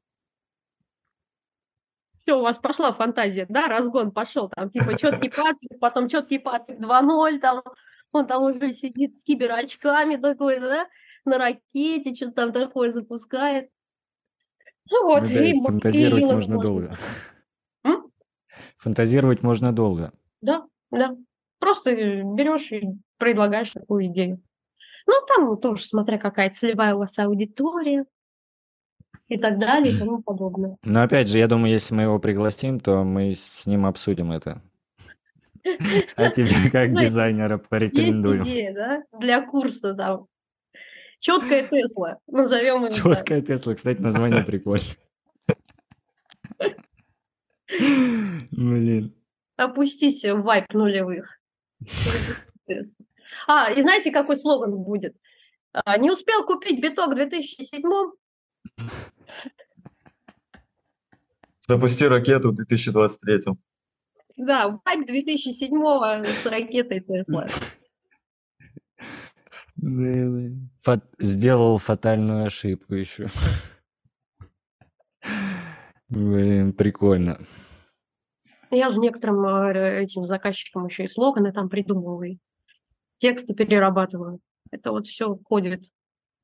Все, у вас пошла фантазия, да, разгон пошел, там типа четкий пацик, потом четкий пацик 2.0, там он там уже сидит с киберочками такой, да, на ракете, что-то там такое запускает. Ну вот, да, и, и фантазировать Илон можно Маск. долго. М? Фантазировать можно долго. Да, да. Просто э, берешь и предлагаешь такую идею. Ну, там тоже, смотря какая целевая у вас аудитория и так далее и тому подобное. Но опять же, я думаю, если мы его пригласим, то мы с ним обсудим это. А тебе как дизайнера Есть порекомендуем. идея, да, для курса там. Четкая Тесла, назовем ее. Четкая Тесла, кстати, название прикольное. Блин. Опустись в вайп нулевых. А, и знаете, какой слоган будет? А, Не успел купить биток в 2007 Запусти ракету в 2023. Да, вайп 2007 с ракетой Тесла. Фат- Сделал фатальную ошибку еще. Блин, прикольно. Я же некоторым э, этим заказчикам еще и слоганы там придумываю, тексты перерабатываю. Это вот все входит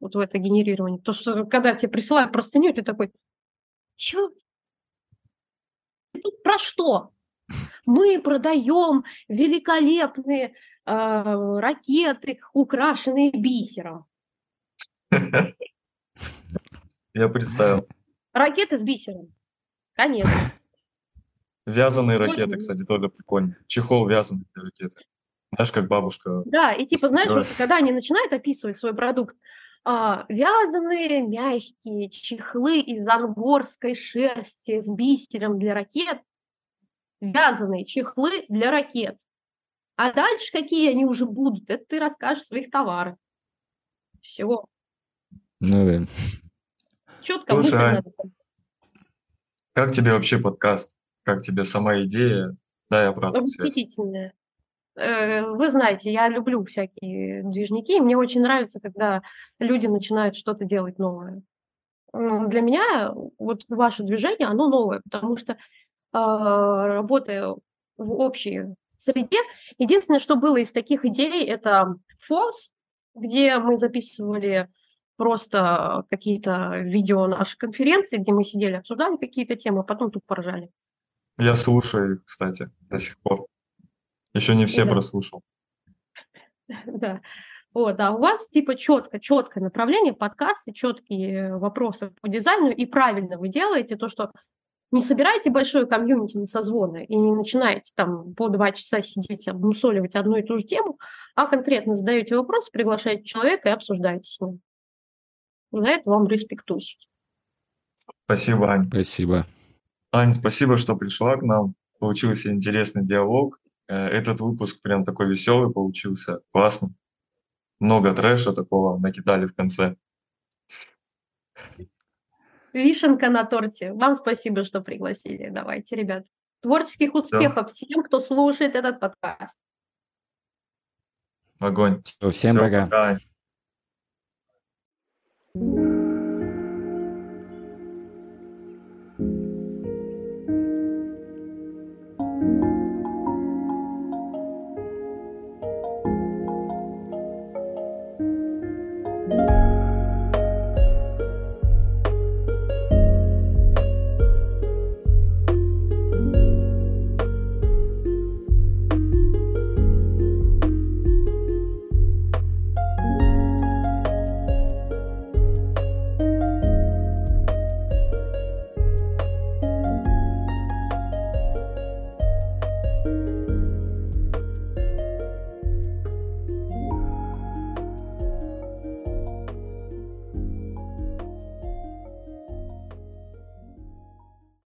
вот в это генерирование. То, что когда тебе присылают простыню, ты такой, чё? Тут про что? Мы продаем великолепные ракеты, украшенные бисером. Я представил. Ракеты с бисером. Конечно. Вязаные ракеты, кстати, тоже прикольно. Чехол вязаный для ракеты. Знаешь, как бабушка. Да, и типа, знаешь, вот когда они начинают описывать свой продукт, А, вязаные мягкие чехлы из ангорской шерсти с бисером для ракет. Вязаные чехлы для ракет. А дальше какие они уже будут, это ты расскажешь в своих товарах. Все. Ну да. Четко мысль Слушай, Ань, надо. как тебе вообще подкаст? Как тебе сама идея? Дай обратную связь. Восхитительная. Э, Вы знаете, я люблю всякие движники, и мне очень нравится, когда люди начинают что-то делать новое. М, Для меня вот ваше движение, оно новое, потому что а, работая в общей среде, единственное, что было из таких идей, это ФОС, где мы записывали просто какие-то видео нашей конференции, где мы сидели, обсуждали какие-то темы, а потом тут поржали. Я слушаю кстати, до сих пор. Еще не все Да. прослушал. Да. Вот, а у вас типа четко, четкое направление, подкасты, четкие вопросы по дизайну, и правильно вы делаете то, что не собираете большое комьюнити на созвоны и не начинаете там по два часа сидеть, обмусоливать одну и ту же тему, а конкретно задаете вопрос, приглашаете человека и обсуждаете с ним. За это вам респектусики. Спасибо, Ань. Спасибо. Ань, спасибо, что пришла к нам. Получился интересный диалог. Э, Этот выпуск прям такой веселый получился. Классно. Много трэша такого накидали в конце. Вишенка на торте. Вам спасибо, что пригласили. Давайте, ребят. Творческих успехов всем, кто слушает этот подкаст. Огонь. Всем Всё, пока. пока.